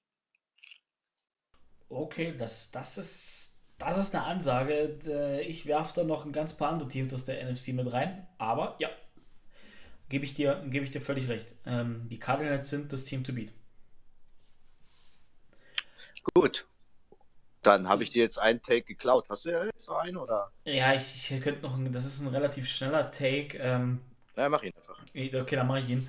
Okay, das, das, ist, das ist eine Ansage. Ich werfe da noch ein ganz paar andere Teams aus der NFC mit rein. Aber ja, gebe ich, dir, geb ich dir völlig recht. Ähm, die Cardinals sind das Team to beat. Gut. Dann habe ich dir jetzt einen Take geklaut. Hast du ja jetzt einen, oder? Ja, ich, ich könnte noch, das ist ein relativ schneller Take. Ähm, ja, mach ihn einfach. Okay, dann mache ich ihn.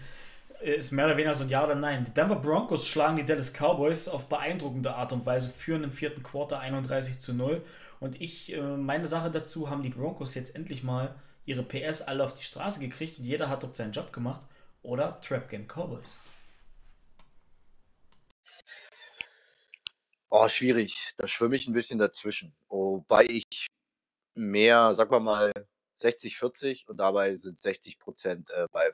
Ist mehr oder weniger so ein Ja oder Nein. Die Denver Broncos schlagen die Dallas Cowboys auf beeindruckende Art und Weise, führen im vierten Quarter 31 zu 0. Und ich, äh, meine Sache dazu, haben die Broncos jetzt endlich mal ihre PS alle auf die Straße gekriegt und jeder hat dort seinen Job gemacht. Oder Trap Game Cowboys. Oh, schwierig. Da schwimme ich ein bisschen dazwischen. Wobei ich mehr, sag mal, 60-40 und dabei sind 60 Prozent äh, beim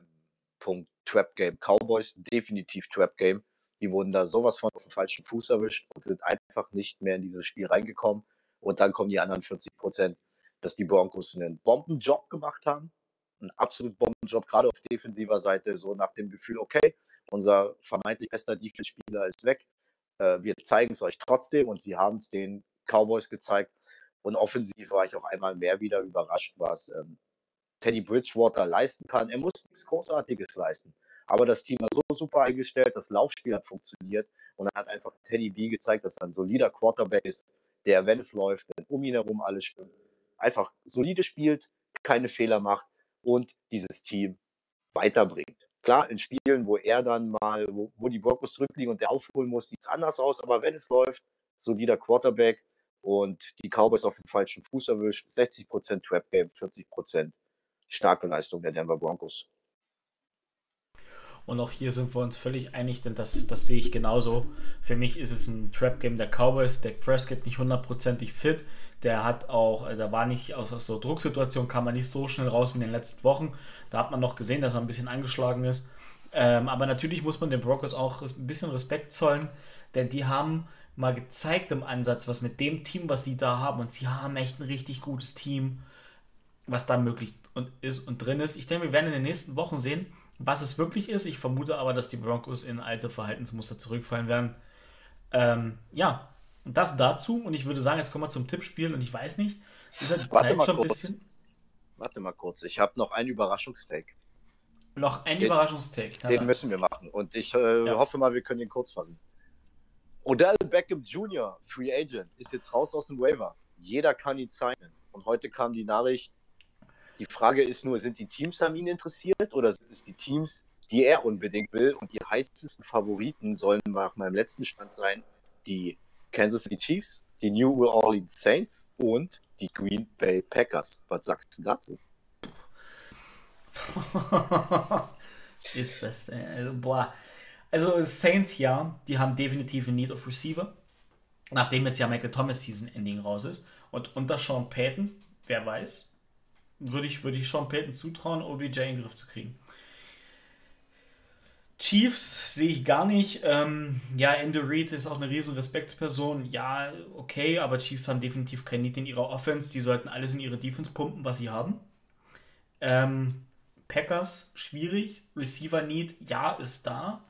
Punkt Trap Game Cowboys, definitiv Trap Game. Die wurden da sowas von auf dem falschen Fuß erwischt und sind einfach nicht mehr in dieses Spiel reingekommen. Und dann kommen die anderen 40 Prozent, dass die Broncos einen Bombenjob gemacht haben. Einen absolut Bombenjob, gerade auf defensiver Seite, so nach dem Gefühl, okay, unser vermeintlich bester Defense-Spieler ist weg. Äh, wir zeigen es euch trotzdem und sie haben es den Cowboys gezeigt. Und offensiv war ich auch einmal mehr wieder überrascht, was ähm, Teddy Bridgewater leisten kann. Er muss nichts Großartiges leisten. Aber das Team war so super eingestellt, das Laufspiel hat funktioniert und dann hat einfach Teddy B gezeigt, dass er ein solider Quarterback ist, der, wenn es läuft, wenn um ihn herum alles stimmt, einfach solide spielt, keine Fehler macht und dieses Team weiterbringt. Klar, in Spielen, wo er dann mal, wo, wo die Broncos zurückliegen und der aufholen muss, sieht es anders aus, aber wenn es läuft, solider Quarterback, und die Cowboys auf dem falschen Fuß erwischt. 60% Trap Game, 40% starke Leistung der Denver Broncos. Und auch hier sind wir uns völlig einig, denn das, das sehe ich genauso. Für mich ist es ein Trap-Game der Cowboys. Dak Prescott nicht hundertprozentig fit. Der hat auch, äh, da war nicht aus, aus so Drucksituation, kam man nicht so schnell raus wie in den letzten Wochen. Da hat man noch gesehen, dass er ein bisschen angeschlagen ist. Ähm, aber natürlich muss man den Broncos auch ein bisschen Respekt zollen, denn die haben mal gezeigt im Ansatz, was mit dem Team, was sie da haben, und sie haben echt ein richtig gutes Team, was da möglich und ist und drin ist. Ich denke, wir werden in den nächsten Wochen sehen, was es wirklich ist. Ich vermute aber, dass die Broncos in alte Verhaltensmuster zurückfallen werden. Ähm, ja, und das dazu. Und ich würde sagen, jetzt kommen wir zum Tippspiel. Und ich weiß nicht, ist ja die Warte Zeit schon ein bisschen. Warte mal kurz, ich habe noch einen Überraschungstake. Noch ein Überraschungstake. Den müssen wir machen. Und ich äh, ja. hoffe mal, wir können ihn kurz fassen. Odell Beckham Jr., Free Agent, ist jetzt raus aus dem Waiver. Jeder kann ihn signen. Und heute kam die Nachricht, die Frage ist nur, sind die Teams an ihn interessiert oder sind es die Teams, die er unbedingt will? Und die heißesten Favoriten sollen nach meinem letzten Stand sein die Kansas City Chiefs, die New Orleans Saints und die Green Bay Packers. Was sagst du dazu? ist das, äh, also, boah, also Saints ja, die haben definitiv ein Need of Receiver. Nachdem jetzt ja Michael Thomas Season Ending raus ist. Und unter Sean Payton, wer weiß, würde ich, würde ich Sean Payton zutrauen, OBJ in den Griff zu kriegen. Chiefs sehe ich gar nicht. Ähm, ja, Andy Reid ist auch eine riesen Respektsperson. Ja, okay, aber Chiefs haben definitiv kein Need in ihrer Offense. Die sollten alles in ihre Defense pumpen, was sie haben. Ähm, Packers, schwierig. Receiver Need, ja, ist da.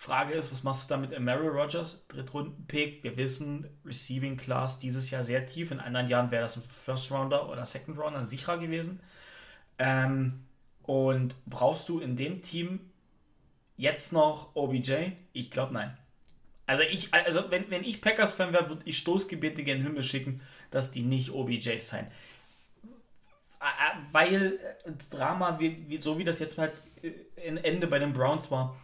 Frage ist, was machst du da mit Emery Rogers, Drittrunden-Pick? Wir wissen, Receiving Class dieses Jahr sehr tief. In anderen Jahren wäre das ein First Rounder oder Second Rounder sicherer gewesen. Ähm, und brauchst du in dem Team jetzt noch OBJ? Ich glaube nein. Also ich, also wenn, wenn ich Packers-Fan wäre, würde ich Stoßgebete gen Himmel schicken, dass die nicht OBJs sein. Weil äh, Drama, wie, wie, so wie das jetzt halt ein äh, Ende bei den Browns war,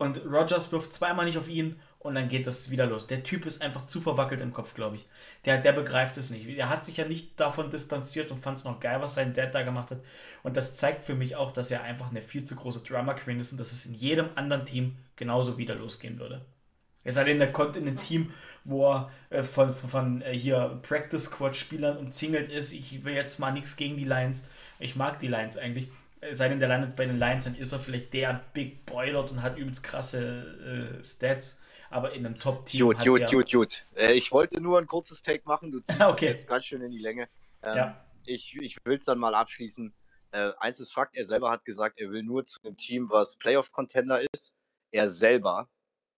und Rogers wirft zweimal nicht auf ihn und dann geht das wieder los. Der Typ ist einfach zu verwackelt im Kopf, glaube ich. Der, der begreift es nicht. Er hat sich ja nicht davon distanziert und fand es noch geil, was sein Dad da gemacht hat. Und das zeigt für mich auch, dass er einfach eine viel zu große Drama Queen ist und dass es in jedem anderen Team genauso wieder losgehen würde. Es sei denn, er kommt in ein Team, wo er äh, von, von, von äh, hier Practice Squad Spielern umzingelt ist. Ich will jetzt mal nichts gegen die Lions. Ich mag die Lions eigentlich sei denn der landet bei den Lions, dann ist er vielleicht der Big Boy dort und hat übelst krasse äh, Stats. Aber in einem Top-Team. Gut, gut, gut, gut. Ich wollte nur ein kurzes Take machen. Du ziehst okay. jetzt ganz schön in die Länge. Ähm, ja. Ich, ich will es dann mal abschließen. Äh, eins ist Fakt: Er selber hat gesagt, er will nur zu einem Team, was Playoff-Contender ist. Er selber,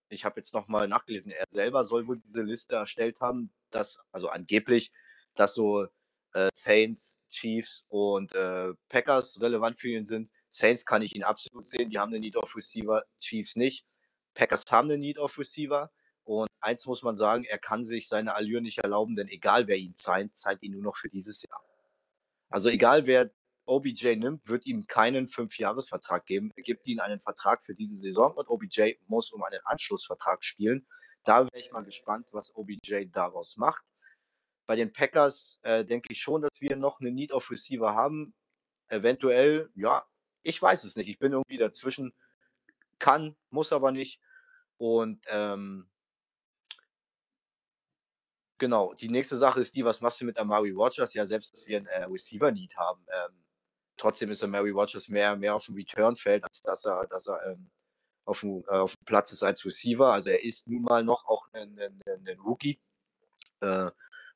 ich habe jetzt nochmal nachgelesen, er selber soll wohl diese Liste erstellt haben, dass, also angeblich, dass so äh, Saints, Chiefs und äh, Packers relevant für ihn sind. Saints kann ich ihn absolut sehen, die haben eine Need of Receiver, Chiefs nicht. Packers haben eine Need of Receiver. Und eins muss man sagen, er kann sich seine Allure nicht erlauben, denn egal wer ihn zeigt, zeigt ihn nur noch für dieses Jahr. Also egal wer OBJ nimmt, wird ihm keinen Fünfjahresvertrag geben. Er gibt ihm einen Vertrag für diese Saison und OBJ muss um einen Anschlussvertrag spielen. Da wäre ich mal gespannt, was OBJ daraus macht. Bei den Packers äh, denke ich schon, dass wir noch eine Need of Receiver haben. Eventuell, ja, ich weiß es nicht. Ich bin irgendwie dazwischen. Kann, muss aber nicht. Und ähm, genau, die nächste Sache ist die, was machst du mit Amari Rogers? Ja, selbst, dass wir einen äh, Receiver-Need haben. Ähm, trotzdem ist Amari Rogers mehr, mehr auf dem Return-Feld, als dass er, dass er ähm, auf, dem, äh, auf dem Platz ist als Receiver. Also er ist nun mal noch auch ein, ein, ein Rookie. Äh,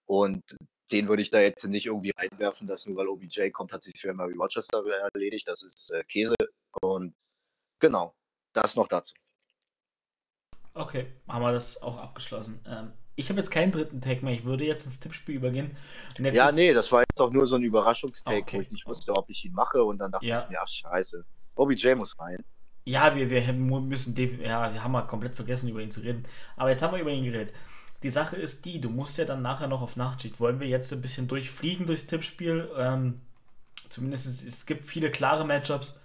und den würde ich da jetzt nicht irgendwie reinwerfen, dass nur weil OBJ kommt, hat sich für Mary Rochester erledigt. Das ist äh, Käse. Und genau, das noch dazu. Okay, haben wir das auch abgeschlossen. Ähm, ich habe jetzt keinen dritten Tag mehr. Ich würde jetzt ins Tippspiel übergehen. ja, nee, das war jetzt auch nur so ein Überraschungstag, okay. wo ich nicht wusste, ob ich ihn mache. Und dann dachte ja. ich mir, ach, scheiße. OBJ muss rein. Ja, wir, wir müssen, ja, wir haben mal komplett vergessen, über ihn zu reden. Aber jetzt haben wir über ihn geredet. Die Sache ist die, du musst ja dann nachher noch auf Nachtschicht. Wollen wir jetzt ein bisschen durchfliegen durchs Tippspiel? Ähm, zumindest es, es gibt viele klare Matchups.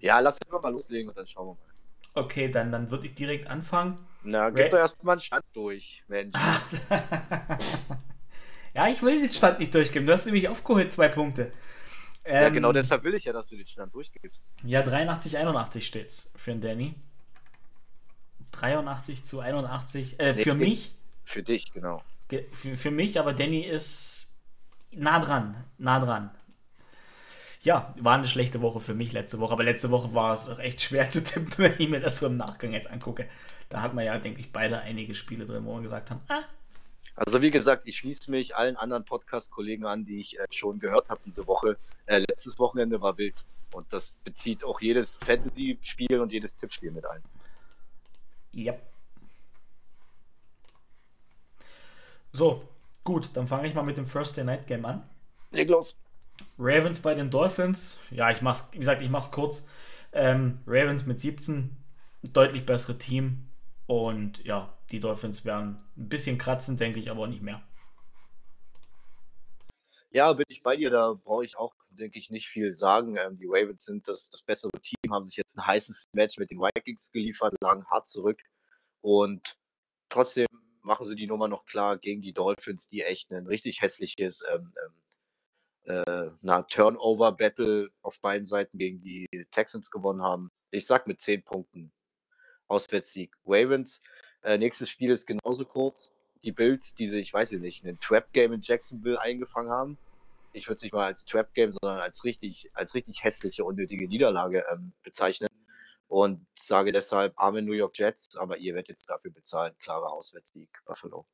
Ja, lass einfach mal loslegen und dann schauen wir mal. Okay, dann, dann würde ich direkt anfangen. Na, gib doch erstmal einen Stand durch, Mensch. ja, ich will den Stand nicht durchgeben. Du hast nämlich aufgeholt zwei Punkte. Ähm, ja, genau deshalb will ich ja, dass du den Stand durchgibst. Ja, 83, 81 steht's für den Danny. 83 zu 81. Äh, nee, für mich für dich, genau. Für, für mich, aber Danny ist nah dran, nah dran. Ja, war eine schlechte Woche für mich letzte Woche, aber letzte Woche war es auch echt schwer zu tippen, wenn ich mir das so im Nachgang jetzt angucke. Da hat man ja, denke ich, beide einige Spiele drin, wo wir gesagt haben, ah. Also wie gesagt, ich schließe mich allen anderen Podcast-Kollegen an, die ich äh, schon gehört habe diese Woche. Äh, letztes Wochenende war wild. Und das bezieht auch jedes Fantasy-Spiel und jedes Tippspiel mit ein. Ja. Yep. So, gut, dann fange ich mal mit dem First Day Night Game an. Leg los. Ravens bei den Dolphins. Ja, ich mach's, wie gesagt, ich mach's kurz. Ähm, Ravens mit 17, deutlich bessere Team. Und ja, die Dolphins werden ein bisschen kratzen, denke ich, aber nicht mehr. Ja, bin ich bei dir. Da brauche ich auch, denke ich, nicht viel sagen. Ähm, die Ravens sind das, das bessere Team, haben sich jetzt ein heißes Match mit den Vikings geliefert, lagen hart zurück. Und trotzdem machen sie die Nummer noch klar gegen die Dolphins, die echt ein richtig hässliches ähm, ähm, äh, Turnover-Battle auf beiden Seiten gegen die Texans gewonnen haben. Ich sag mit 10 Punkten Auswärtssieg. Ravens, äh, nächstes Spiel ist genauso kurz. Die Bills, die sich, ich weiß nicht, ein Trap-Game in Jacksonville eingefangen haben. Ich würde es nicht mal als Trap-Game, sondern als richtig, als richtig hässliche, unnötige Niederlage ähm, bezeichnen und sage deshalb Arme New York Jets, aber ihr werdet jetzt dafür bezahlen. Klarer Auswärtssieg, Buffalo.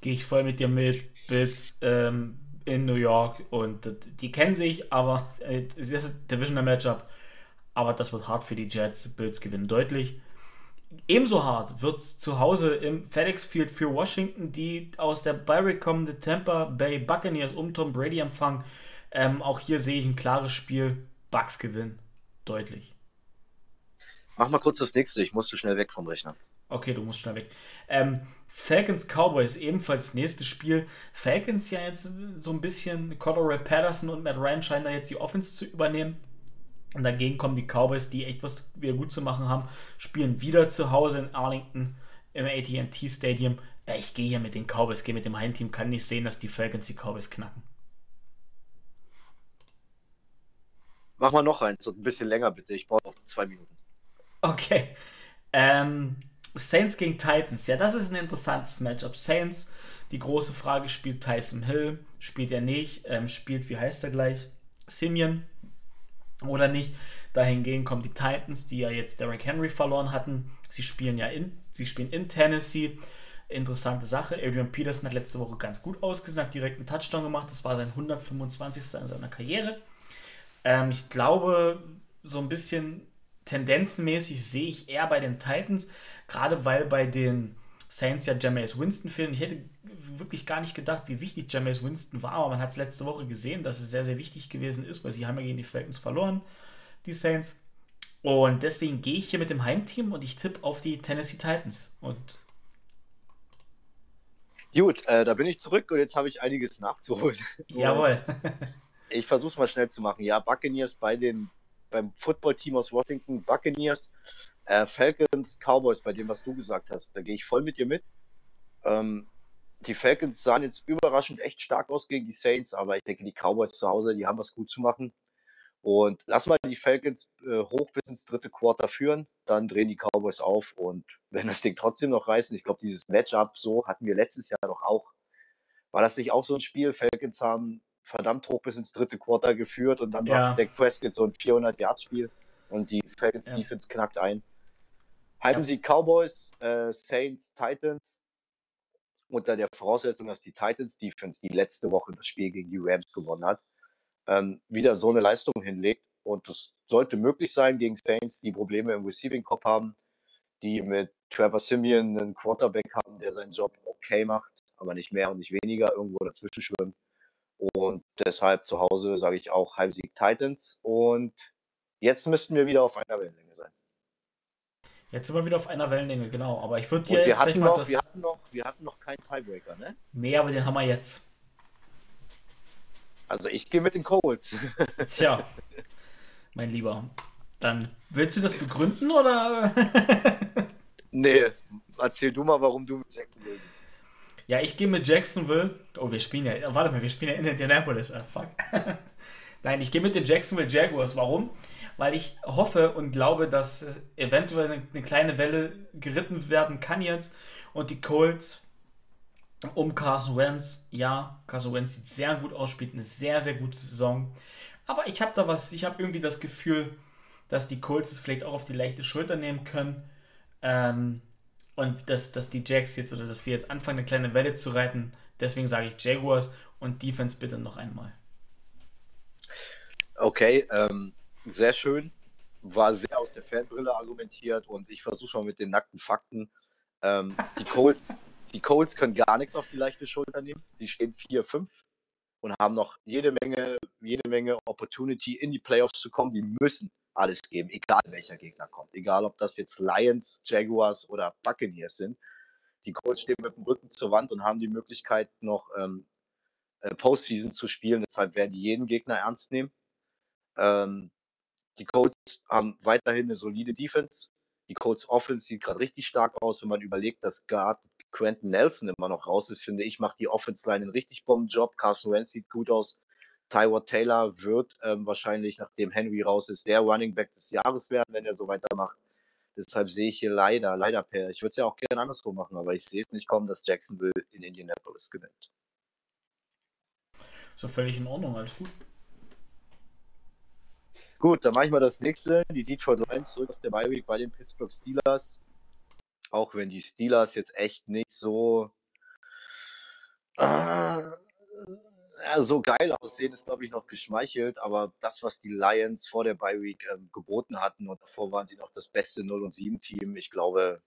Gehe ich voll mit dir mit. Bills ähm, in New York und die kennen sich, aber äh, es ist Divisional Matchup. Aber das wird hart für die Jets. Bills gewinnen deutlich. ebenso hart wird es zu Hause im FedEx Field für Washington, die aus der Bayrick kommende Tampa Bay Buccaneers um Tom Brady empfangen. Ähm, auch hier sehe ich ein klares Spiel. Bucks gewinnen. Deutlich. Mach mal kurz das nächste. Ich musste schnell weg vom Rechner. Okay, du musst schnell weg. Ähm, Falcons Cowboys ebenfalls das nächste Spiel. Falcons ja jetzt so ein bisschen, Cordero Patterson und Matt Ryan scheinen da jetzt die Offense zu übernehmen. Und dagegen kommen die Cowboys, die echt was wieder gut zu machen haben, spielen wieder zu Hause in Arlington im AT&T Stadium. Ja, ich gehe hier mit den Cowboys, gehe mit dem Heimteam, kann nicht sehen, dass die Falcons die Cowboys knacken. Mach mal noch eins und ein bisschen länger bitte. Ich brauche noch zwei Minuten. Okay. Ähm, Saints gegen Titans. Ja, das ist ein interessantes Matchup. Saints, die große Frage, spielt Tyson Hill? Spielt er nicht? Ähm, spielt, wie heißt er gleich? Simeon oder nicht? Dahingehend kommen die Titans, die ja jetzt Derrick Henry verloren hatten. Sie spielen ja in, sie spielen in Tennessee. Interessante Sache. Adrian Peterson hat letzte Woche ganz gut ausgesehen, hat direkt einen Touchdown gemacht. Das war sein 125. in seiner Karriere. Ähm, ich glaube, so ein bisschen tendenzenmäßig sehe ich eher bei den Titans, gerade weil bei den Saints ja Jameis Winston fehlen. Ich hätte wirklich gar nicht gedacht, wie wichtig Jameis Winston war, aber man hat es letzte Woche gesehen, dass es sehr, sehr wichtig gewesen ist, weil sie haben ja gegen die Falcons verloren, die Saints. Und deswegen gehe ich hier mit dem Heimteam und ich tippe auf die Tennessee Titans. Und Gut, äh, da bin ich zurück und jetzt habe ich einiges nachzuholen. Jawohl. ich versuche es mal schnell zu machen. Ja, Buccaneers bei den beim Footballteam aus Washington, Buccaneers, äh, Falcons, Cowboys, bei dem, was du gesagt hast. Da gehe ich voll mit dir mit. Ähm, die Falcons sahen jetzt überraschend echt stark aus gegen die Saints, aber ich denke, die Cowboys zu Hause, die haben was gut zu machen. Und lass mal die Falcons äh, hoch bis ins dritte Quarter führen, dann drehen die Cowboys auf und wenn das Ding trotzdem noch reißen, ich glaube, dieses Matchup so hatten wir letztes Jahr doch auch. War das nicht auch so ein Spiel? Falcons haben verdammt hoch bis ins dritte Quarter geführt und dann ja. macht Dak Prescott so ein 400-Yard-Spiel und die Falcons ja. Defense knackt ein. Halten ja. sie Cowboys, äh, Saints, Titans unter der Voraussetzung, dass die Titans Defense, die letzte Woche das Spiel gegen die Rams gewonnen hat, ähm, wieder so eine Leistung hinlegt. Und das sollte möglich sein gegen Saints, die Probleme im Receiving Cop haben, die mit Trevor Simeon einen Quarterback haben, der seinen Job okay macht, aber nicht mehr und nicht weniger, irgendwo dazwischen schwimmt. Und deshalb zu Hause sage ich auch Heimsieg Titans. Und jetzt müssten wir wieder auf einer Wellenlänge sein. Jetzt sind wir wieder auf einer Wellenlänge, genau. Aber ich würde dir jetzt hatten noch, das... wir, hatten noch, wir hatten noch keinen Tiebreaker, ne? Nee, aber den haben wir jetzt. Also ich gehe mit den Colts. Tja, mein Lieber. Dann willst du das begründen oder? nee, erzähl du mal, warum du mit Jacksonville. Ja, ich gehe mit Jacksonville. Oh, wir spielen ja. Warte mal, wir spielen ja in Indianapolis. Ah, fuck. Nein, ich gehe mit den Jacksonville Jaguars. Warum? Weil ich hoffe und glaube, dass eventuell eine, eine kleine Welle geritten werden kann jetzt. Und die Colts um Carson Wentz. Ja, Carson Wentz sieht sehr gut aus, spielt eine sehr, sehr gute Saison. Aber ich habe da was, ich habe irgendwie das Gefühl, dass die Colts es vielleicht auch auf die leichte Schulter nehmen können. Ähm, und dass, dass die Jacks jetzt oder dass wir jetzt anfangen, eine kleine Welle zu reiten. Deswegen sage ich Jaguars und Defense bitte noch einmal. Okay, ähm, sehr schön. War sehr aus der Fanbrille argumentiert und ich versuche mal mit den nackten Fakten. Ähm, die, Colts, die Colts können gar nichts auf die leichte Schulter nehmen. Sie stehen 4-5 und haben noch jede Menge, jede Menge Opportunity in die Playoffs zu kommen. Die müssen alles geben, egal welcher Gegner kommt. Egal, ob das jetzt Lions, Jaguars oder Buccaneers sind. Die Colts stehen mit dem Rücken zur Wand und haben die Möglichkeit, noch ähm, äh, Postseason zu spielen. Deshalb werden die jeden Gegner ernst nehmen. Ähm, die Colts haben weiterhin eine solide Defense. Die Colts Offense sieht gerade richtig stark aus, wenn man überlegt, dass Guard Quentin Nelson immer noch raus ist, finde ich, macht die Offense Line einen richtig Bombenjob. Carson Wentz sieht gut aus. Tyward Taylor wird ähm, wahrscheinlich, nachdem Henry raus ist, der Running Back des Jahres werden, wenn er so weitermacht. Deshalb sehe ich hier leider, leider per. Ich würde es ja auch gerne anderswo machen, aber ich sehe es nicht kommen, dass Jacksonville in Indianapolis gewinnt. So völlig in Ordnung, alles gut. Gut, dann mache ich mal das nächste. Die Detroit Lions zurück aus der Bye Week bei den Pittsburgh Steelers. Auch wenn die Steelers jetzt echt nicht so. Äh, Ja, so geil aussehen ist, glaube ich, noch geschmeichelt, aber das, was die Lions vor der Bye Week ähm, geboten hatten und davor waren sie noch das beste 0 und 7 Team, ich glaube,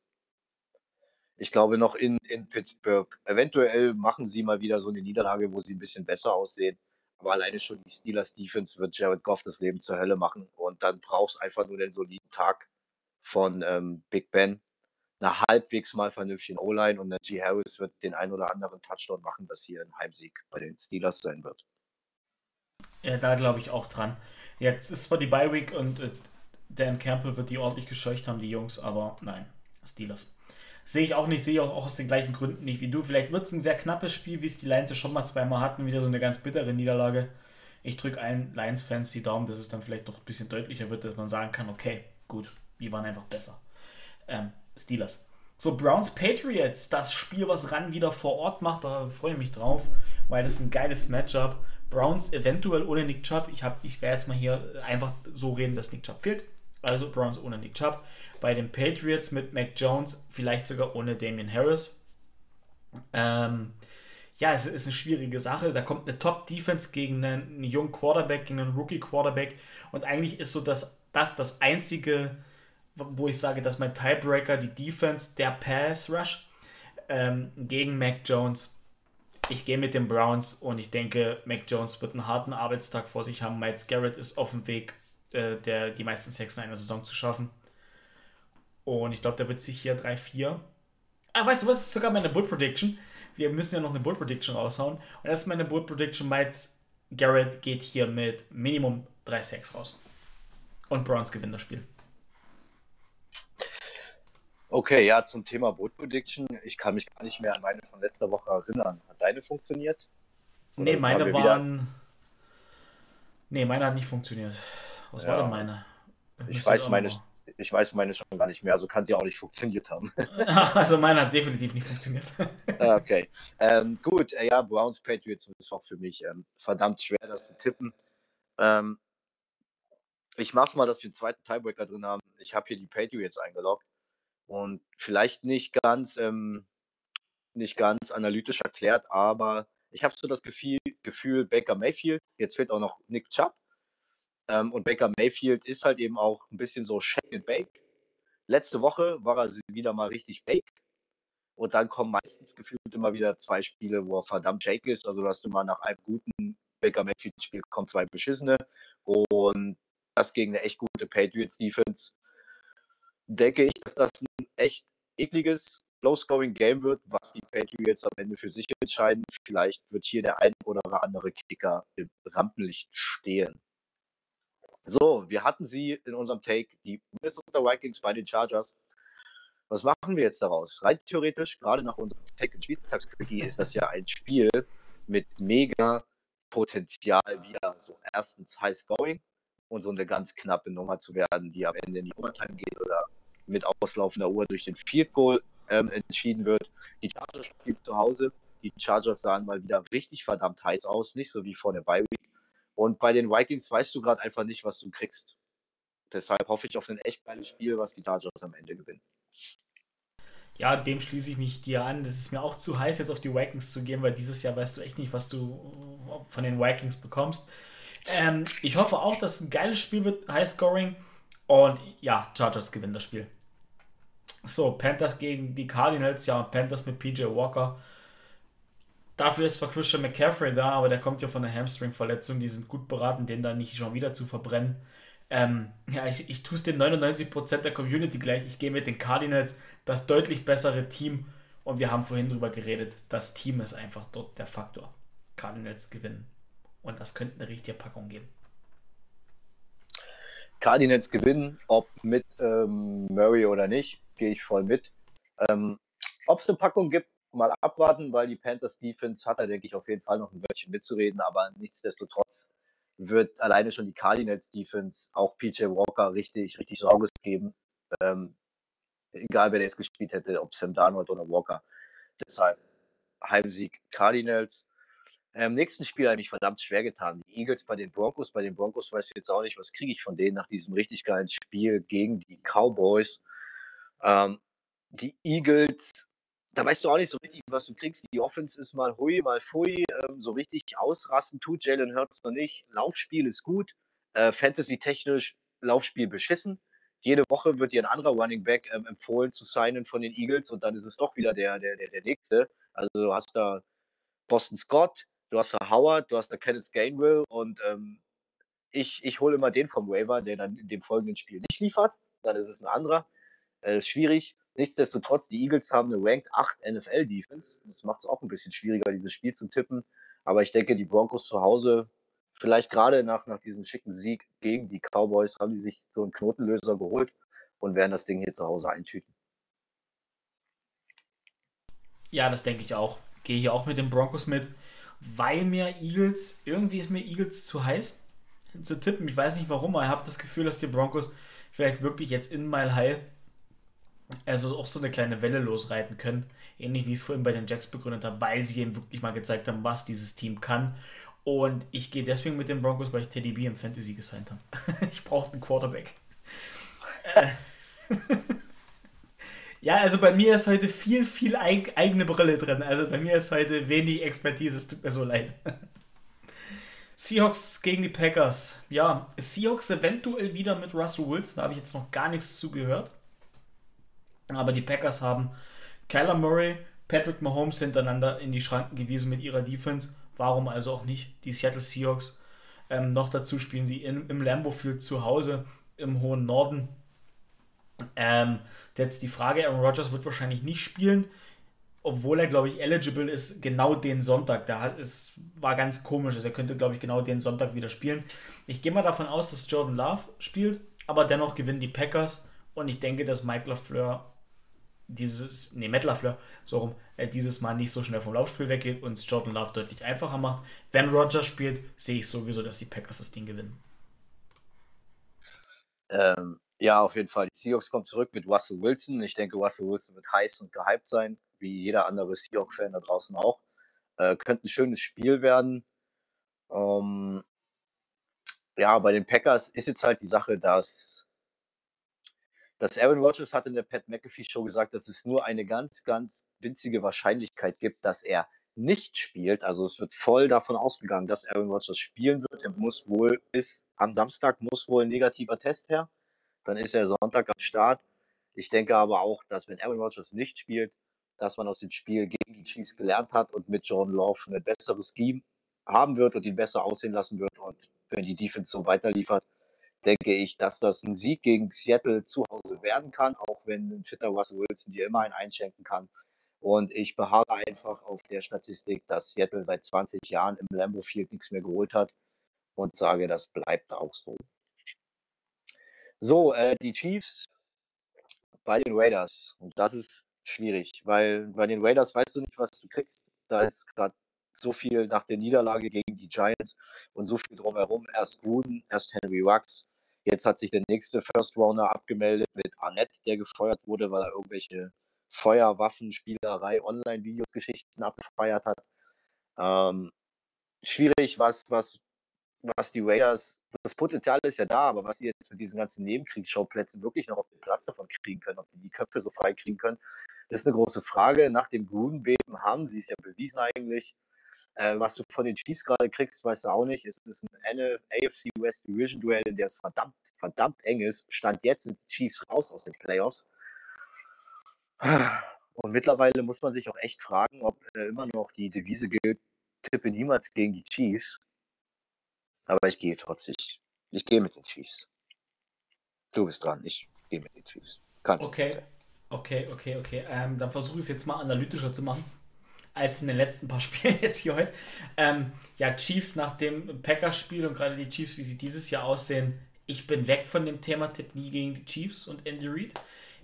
ich glaube noch in, in Pittsburgh. Eventuell machen sie mal wieder so eine Niederlage, wo sie ein bisschen besser aussehen. Aber alleine schon die Steelers Defense wird Jared Goff das Leben zur Hölle machen. Und dann brauchst einfach nur den soliden Tag von ähm, Big Ben einer halbwegs mal vernünftigen O-Line und der G. Harris wird den ein oder anderen Touchdown machen, dass hier ein Heimsieg bei den Steelers sein wird. Ja, da glaube ich auch dran. Jetzt ist zwar die Bye Week und äh, Dan Campbell wird die ordentlich gescheucht haben, die Jungs, aber nein, Steelers. Sehe ich auch nicht, sehe auch, auch aus den gleichen Gründen nicht wie du. Vielleicht wird es ein sehr knappes Spiel, wie es die Lions ja schon mal zweimal hatten, wieder so eine ganz bittere Niederlage. Ich drücke allen Lions-Fans die Daumen, dass es dann vielleicht doch ein bisschen deutlicher wird, dass man sagen kann, okay, gut, wir waren einfach besser. Ähm, Steelers. So, Browns Patriots, das Spiel, was Ran wieder vor Ort macht, da freue ich mich drauf, weil das ist ein geiles Matchup. Browns eventuell ohne Nick Chubb. Ich, ich werde jetzt mal hier einfach so reden, dass Nick Chubb fehlt. Also Browns ohne Nick Chubb. Bei den Patriots mit Mac Jones, vielleicht sogar ohne Damian Harris. Ähm, ja, es ist eine schwierige Sache. Da kommt eine Top-Defense gegen einen, einen, jungen Quarterback, gegen einen Rookie-Quarterback. Und eigentlich ist so das, das das einzige wo ich sage, dass mein Tiebreaker die Defense, der Pass Rush ähm, gegen Mac Jones. Ich gehe mit den Browns und ich denke, Mac Jones wird einen harten Arbeitstag vor sich haben. Miles Garrett ist auf dem Weg, äh, der, die meisten Sex in einer Saison zu schaffen. Und ich glaube, der wird sich hier 3-4. Ah, weißt du was? ist sogar meine Bull Prediction. Wir müssen ja noch eine Bull Prediction raushauen. Und das ist meine Bull Prediction. Miles Garrett geht hier mit Minimum 3-6 raus. Und Browns gewinnt das Spiel. Okay, ja, zum Thema Boot Prediction. Ich kann mich gar nicht mehr an meine von letzter Woche erinnern. Hat deine funktioniert? Oder nee, meine waren. Wieder... Nee, meine hat nicht funktioniert. Was ja. war denn meine? Ich, ich weiß meine, ich weiß meine schon gar nicht mehr, also kann sie auch nicht funktioniert haben. also meine hat definitiv nicht funktioniert. Ah, okay. Ähm, gut, äh, ja, Browns Patriots ist auch für mich ähm, verdammt schwer, das zu tippen. Ähm, ich mach's mal, dass wir einen zweiten Tiebreaker drin haben. Ich habe hier die Patriots eingeloggt und vielleicht nicht ganz, ähm, nicht ganz analytisch erklärt, aber ich habe so das Gefühl, Gefühl, Baker Mayfield, jetzt fehlt auch noch Nick Chubb. Ähm, und Baker Mayfield ist halt eben auch ein bisschen so Shake and Bake. Letzte Woche war er wieder mal richtig Bake. Und dann kommen meistens gefühlt immer wieder zwei Spiele, wo er verdammt Shake ist. Also, dass du mal nach einem guten Baker Mayfield-Spiel kommen zwei beschissene. Und das gegen eine echt gute Patriots-Defense denke ich, dass das ein echt ekliges Low-Scoring-Game wird, was die Patriots am Ende für sich entscheiden. Vielleicht wird hier der ein oder andere Kicker im Rampenlicht stehen. So, wir hatten sie in unserem Take, die Minnesota Vikings bei den Chargers. Was machen wir jetzt daraus? Rein theoretisch, gerade nach unserem Take und Spieltagsquickie, ist das ja ein Spiel mit mega Potenzial wieder so erstens High Scoring und so eine ganz knappe Nummer zu werden, die am Ende in die Overtime geht oder mit auslaufender Uhr durch den Field Goal ähm, entschieden wird. Die Chargers spielen zu Hause. Die Chargers sahen mal wieder richtig verdammt heiß aus, nicht so wie vor der Bye Week. Und bei den Vikings weißt du gerade einfach nicht, was du kriegst. Deshalb hoffe ich auf ein echt geiles Spiel, was die Chargers am Ende gewinnen. Ja, dem schließe ich mich dir an. Das ist mir auch zu heiß, jetzt auf die Vikings zu gehen, weil dieses Jahr weißt du echt nicht, was du von den Vikings bekommst. Ähm, ich hoffe auch, dass es ein geiles Spiel wird, High Scoring. Und ja, Chargers gewinnen das Spiel. So, Panthers gegen die Cardinals. Ja, Panthers mit PJ Walker. Dafür ist zwar Christian McCaffrey da, aber der kommt ja von einer Hamstring-Verletzung. Die sind gut beraten, den da nicht schon wieder zu verbrennen. Ähm, ja, ich, ich tue es den 99% der Community gleich. Ich gehe mit den Cardinals, das deutlich bessere Team. Und wir haben vorhin drüber geredet. Das Team ist einfach dort der Faktor. Cardinals gewinnen. Und das könnte eine richtige Packung geben. Cardinals gewinnen, ob mit ähm, Murray oder nicht, gehe ich voll mit. Ähm, ob es eine Packung gibt, mal abwarten, weil die Panthers Defense hat da, denke ich, auf jeden Fall noch ein Wörtchen mitzureden, aber nichtsdestotrotz wird alleine schon die Cardinals Defense auch PJ Walker richtig, richtig Sorge geben. Ähm, egal wer der jetzt gespielt hätte, ob Sam Darnold oder Walker. Deshalb Heimsieg Cardinals. Im nächsten Spiel habe ich mich verdammt schwer getan. Die Eagles bei den Broncos. Bei den Broncos weiß ich jetzt auch nicht, was kriege ich von denen nach diesem richtig geilen Spiel gegen die Cowboys. Ähm, die Eagles da weißt du auch nicht so richtig, was du kriegst. Die Offense ist mal hui, mal fui. Ähm, so richtig ausrasten tut Jalen Hurts noch nicht. Laufspiel ist gut. Äh, Fantasy-technisch Laufspiel beschissen. Jede Woche wird dir ein anderer Running Back ähm, empfohlen zu signen von den Eagles und dann ist es doch wieder der, der, der, der nächste. Also du hast da Boston Scott, du hast da Howard, du hast da Kenneth Gainwell und ähm, ich, ich hole immer den vom Waiver, der dann in dem folgenden Spiel nicht liefert. Dann ist es ein anderer. Äh, schwierig. Nichtsdestotrotz, die Eagles haben eine Ranked 8 NFL-Defense. Das macht es auch ein bisschen schwieriger, dieses Spiel zu tippen. Aber ich denke, die Broncos zu Hause, vielleicht gerade nach, nach diesem schicken Sieg gegen die Cowboys, haben die sich so einen Knotenlöser geholt und werden das Ding hier zu Hause eintüten. Ja, das denke ich auch. Gehe hier auch mit den Broncos mit, weil mir Eagles, irgendwie ist mir Eagles zu heiß zu tippen. Ich weiß nicht warum, aber ich habe das Gefühl, dass die Broncos vielleicht wirklich jetzt in Mile High also auch so eine kleine Welle losreiten können. Ähnlich wie ich es vorhin bei den Jacks begründet habe, weil sie eben wirklich mal gezeigt haben, was dieses Team kann. Und ich gehe deswegen mit den Broncos, weil ich Teddy B im Fantasy gesigned habe. ich brauche einen Quarterback. Ja, also bei mir ist heute viel, viel eig eigene Brille drin. Also bei mir ist heute wenig Expertise, es tut mir so leid. Seahawks gegen die Packers. Ja, Seahawks eventuell wieder mit Russell Wilson, da habe ich jetzt noch gar nichts zugehört. Aber die Packers haben Kyler Murray, Patrick Mahomes hintereinander in die Schranken gewiesen mit ihrer Defense. Warum also auch nicht die Seattle Seahawks? Ähm, noch dazu spielen sie in, im Lambeau Field zu Hause im hohen Norden. Ähm, jetzt die Frage, Aaron Rodgers wird wahrscheinlich nicht spielen, obwohl er, glaube ich, eligible ist, genau den Sonntag. Da hat, es war ganz komisch. Also er könnte, glaube ich, genau den Sonntag wieder spielen. Ich gehe mal davon aus, dass Jordan Love spielt, aber dennoch gewinnen die Packers. Und ich denke, dass Mike LaFleur dieses, nee, Matt LaFleur, so rum, äh, dieses Mal nicht so schnell vom Laufspiel weggeht und es Jordan Love deutlich einfacher macht. Wenn Roger spielt, sehe ich sowieso, dass die Packers das Ding gewinnen. Ähm, ja, auf jeden Fall. Die Seahawks kommen zurück mit Russell Wilson. Ich denke, Russell Wilson wird heiß und gehypt sein, wie jeder andere Seahawks-Fan da draußen auch. Äh, könnte ein schönes Spiel werden. Ähm, ja, bei den Packers ist jetzt halt die Sache, dass dass Aaron Rodgers hat in der Pat McAfee Show gesagt, dass es nur eine ganz, ganz winzige Wahrscheinlichkeit gibt, dass er nicht spielt. Also es wird voll davon ausgegangen, dass Aaron Rodgers spielen wird. Er muss wohl bis am Samstag muss wohl ein negativer Test her. Dann ist er Sonntag am Start. Ich denke aber auch, dass wenn Aaron Rodgers nicht spielt, dass man aus dem Spiel gegen die Chiefs gelernt hat und mit Jordan Love ein besseres Scheme haben wird und ihn besser aussehen lassen wird. Und wenn die Defense so weiterliefert, denke ich, dass das ein Sieg gegen Seattle zu Hause werden kann, auch wenn ein fitter Russell Wilson dir immer einen einschenken kann. Und ich beharre einfach auf der Statistik, dass Seattle seit 20 Jahren im Lambeau Field nichts mehr geholt hat und sage, das bleibt auch so. So, äh, die Chiefs bei den Raiders. Und das ist schwierig, weil bei den Raiders weißt du nicht, was du kriegst. Da ist gerade so viel nach der Niederlage gegen die Giants und so viel drumherum. Erst Gruden, erst Henry Rux, Jetzt hat sich der nächste First Rounder abgemeldet mit Annette, der gefeuert wurde, weil er irgendwelche Feuerwaffen, Spielerei, Online-Videos-Geschichten abgefeiert hat. Ähm, schwierig, was, was, was die Raiders, das Potenzial ist ja da, aber was sie jetzt mit diesen ganzen Nebenkriegsschauplätzen wirklich noch auf den Platz davon kriegen können, ob die die Köpfe so frei kriegen können, ist eine große Frage. Nach dem Grunbeben haben sie es ja bewiesen eigentlich. Äh, was du von den Chiefs gerade kriegst, weißt du auch nicht. Es ist ein AFC West Division Duell, in der es verdammt, verdammt eng ist. Stand jetzt sind die Chiefs raus aus den Playoffs. Und mittlerweile muss man sich auch echt fragen, ob äh, immer noch die Devise gilt, tippe niemals gegen die Chiefs. Aber ich gehe trotzdem. Ich gehe mit den Chiefs. Du bist dran, ich gehe mit den Chiefs. Kannst okay, okay, okay, okay. Ähm, dann versuche ich es jetzt mal analytischer zu machen als in den letzten paar Spielen jetzt hier heute. Ähm, ja, Chiefs nach dem Packers-Spiel und gerade die Chiefs, wie sie dieses Jahr aussehen, ich bin weg von dem Thema Tipp nie gegen die Chiefs und Andy Reid.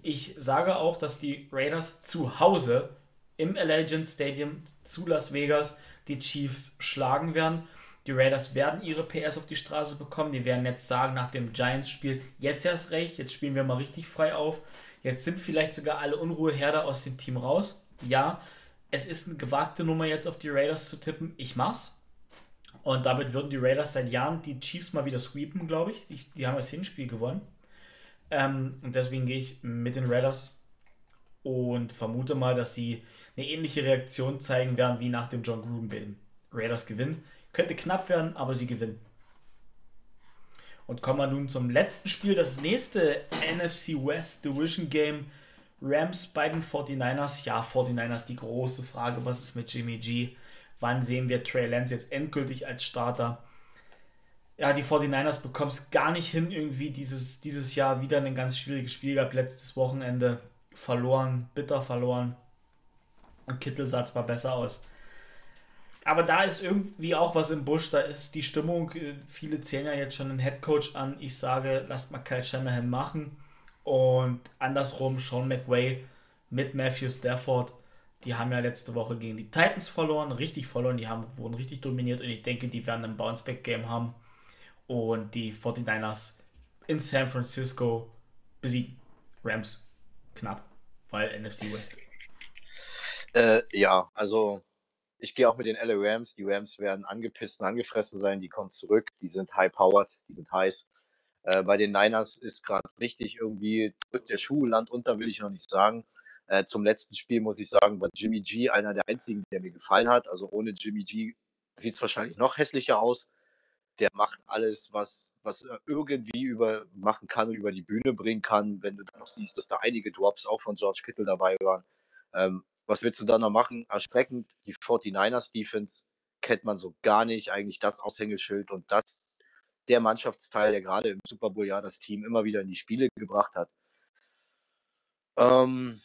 Ich sage auch, dass die Raiders zu Hause im Allegiant Stadium zu Las Vegas die Chiefs schlagen werden. Die Raiders werden ihre PS auf die Straße bekommen. Die werden jetzt sagen, nach dem Giants-Spiel, jetzt erst recht, jetzt spielen wir mal richtig frei auf. Jetzt sind vielleicht sogar alle Unruheherde aus dem Team raus. Ja, es ist eine gewagte Nummer jetzt auf die Raiders zu tippen. Ich mach's. Und damit würden die Raiders seit Jahren die Chiefs mal wieder sweepen, glaube ich. Die, die, haben das Hinspiel gewonnen. Ähm, und deswegen gehe ich mit den Raiders und vermute mal, dass die eine ähnliche Reaktion zeigen werden wie nach dem John Gruden bei den Raiders gewinnen. Könnte knapp werden, aber sie gewinnen. Und kommen wir nun zum letzten Spiel, das nächste NFC West Division Game. Rams bei den 49ers. Ja, 49ers die große Frage, was ist mit Jimmy G? Wann sehen wir Trey Lance jetzt endgültig als Starter? Ja, die 49ers bekommen es gar nicht hin, irgendwie dieses, dieses Jahr wieder ein ganz schwieriges Spiel gehabt. Letztes Wochenende verloren, bitter verloren. Und Kittel sah zwar besser aus. Aber da ist irgendwie auch was im Busch, da ist die Stimmung, äh, viele zählen ja jetzt schon einen Headcoach an. Ich sage, lasst mal Kyle Shanahan machen. Und andersrum, Sean McWay mit Matthew Stafford, die haben ja letzte Woche gegen die Titans verloren, richtig verloren, die haben, wurden richtig dominiert und ich denke, die werden ein Bounceback-Game haben und die 49ers in San Francisco besiegen. Rams knapp, weil NFC West. Äh, ja, also ich gehe auch mit den LA Rams. Die Rams werden angepisst und angefressen sein. Die kommen zurück. Die sind high-powered. Die sind heiß. Äh, bei den Niners ist gerade richtig irgendwie drückt der Schuh Land unter, will ich noch nicht sagen. Äh, zum letzten Spiel muss ich sagen, war Jimmy G einer der einzigen, der mir gefallen hat. Also ohne Jimmy G sieht es wahrscheinlich noch hässlicher aus. Der macht alles, was, was er irgendwie über machen kann und über die Bühne bringen kann. Wenn du dann noch siehst, dass da einige Drops auch von George Kittle dabei waren. Ähm, was willst du da noch machen? Erschreckend, die 49ers Defense kennt man so gar nicht. Eigentlich das Aushängeschild und das der Mannschaftsteil, der gerade im Super Bowl ja das Team immer wieder in die Spiele gebracht hat. Ähm,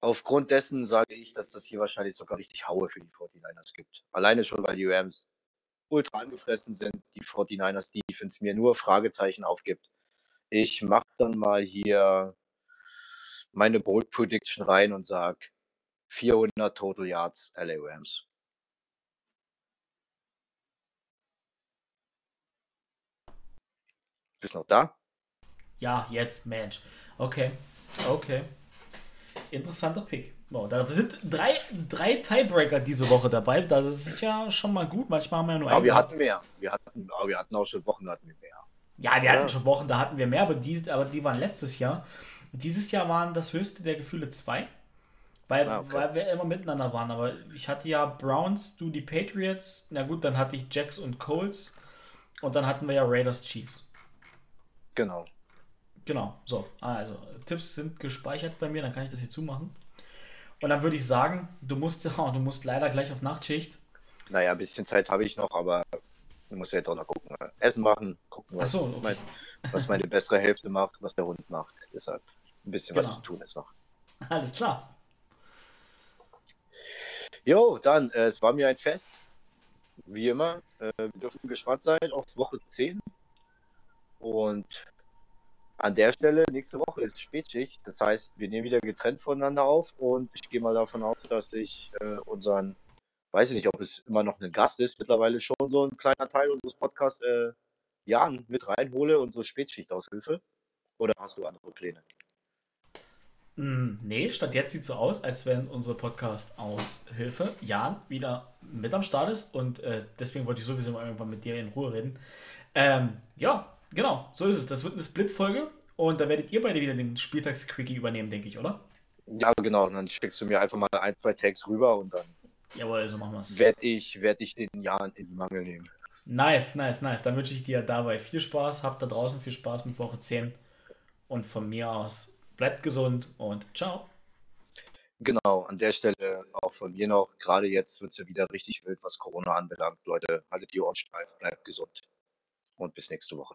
aufgrund dessen sage ich, dass das hier wahrscheinlich sogar richtig Haue für die 49ers gibt. Alleine schon, weil die Rams ultra angefressen sind, die 49ers Defense mir nur Fragezeichen aufgibt. Ich mache dann mal hier meine Bold Prediction rein und sage 400 Total Yards LA Rams. Bist noch da? Ja, jetzt, Mensch. Okay, okay. Interessanter Pick. Wow, da sind drei, drei Tiebreaker diese Woche dabei. Das ist ja schon mal gut. Manchmal haben wir ja nur Aber wir hatten mehr. Wir hatten, aber wir hatten auch schon Wochen hatten wir mehr. Ja, wir hatten schon Wochen, da hatten wir mehr, aber die, aber die waren letztes Jahr. Dieses Jahr waren das höchste der Gefühle zwei, weil, ah, okay. weil wir immer miteinander waren. Aber ich hatte ja Browns, du die Patriots, na gut, dann hatte ich Jacks und Colts und dann hatten wir ja Raiders Chiefs. Genau. Genau, so. Also, Tipps sind gespeichert bei mir, dann kann ich das hier zumachen. Und dann würde ich sagen, du musst, oh, du musst leider gleich auf Nachtschicht. Naja, ein bisschen Zeit habe ich noch, aber du musst ja jetzt auch noch gucken. Essen machen, gucken, was, so, okay. mein, was meine bessere Hälfte macht, was der Hund macht. Deshalb ein bisschen genau. was zu tun ist noch. Alles klar. Jo, dann, äh, es war mir ein Fest. Wie immer. Äh, wir dürfen gespannt sein auf Woche 10. Und an der Stelle, nächste Woche ist Spätschicht. Das heißt, wir nehmen wieder getrennt voneinander auf. Und ich gehe mal davon aus, dass ich äh, unseren, weiß ich nicht, ob es immer noch ein Gast ist, mittlerweile schon so ein kleiner Teil unseres Podcasts, äh, Jan mit reinhole, unsere Spätschichtaushilfe. Oder hast du andere Pläne? Mm, nee, statt jetzt sieht es so aus, als wenn unsere Podcast-Aushilfe Jan wieder mit am Start ist und äh, deswegen wollte ich sowieso mal irgendwann mit dir in Ruhe reden. Ähm, ja, genau, so ist es. Das wird eine Split-Folge und da werdet ihr beide wieder den Spieltags-Quickie übernehmen, denke ich, oder? Ja, genau. Und dann schickst du mir einfach mal ein, zwei Tags rüber und dann. Jawohl, so machen wir es. Werde ich, werd ich den Jan in die Mangel nehmen. Nice, nice, nice. Dann wünsche ich dir dabei viel Spaß. Habt da draußen viel Spaß mit Woche 10. Und von mir aus Bleibt gesund und ciao. Genau, an der Stelle auch von mir noch. Gerade jetzt wird es ja wieder richtig wild, was Corona anbelangt. Leute, haltet die Ohren steif, bleibt gesund und bis nächste Woche.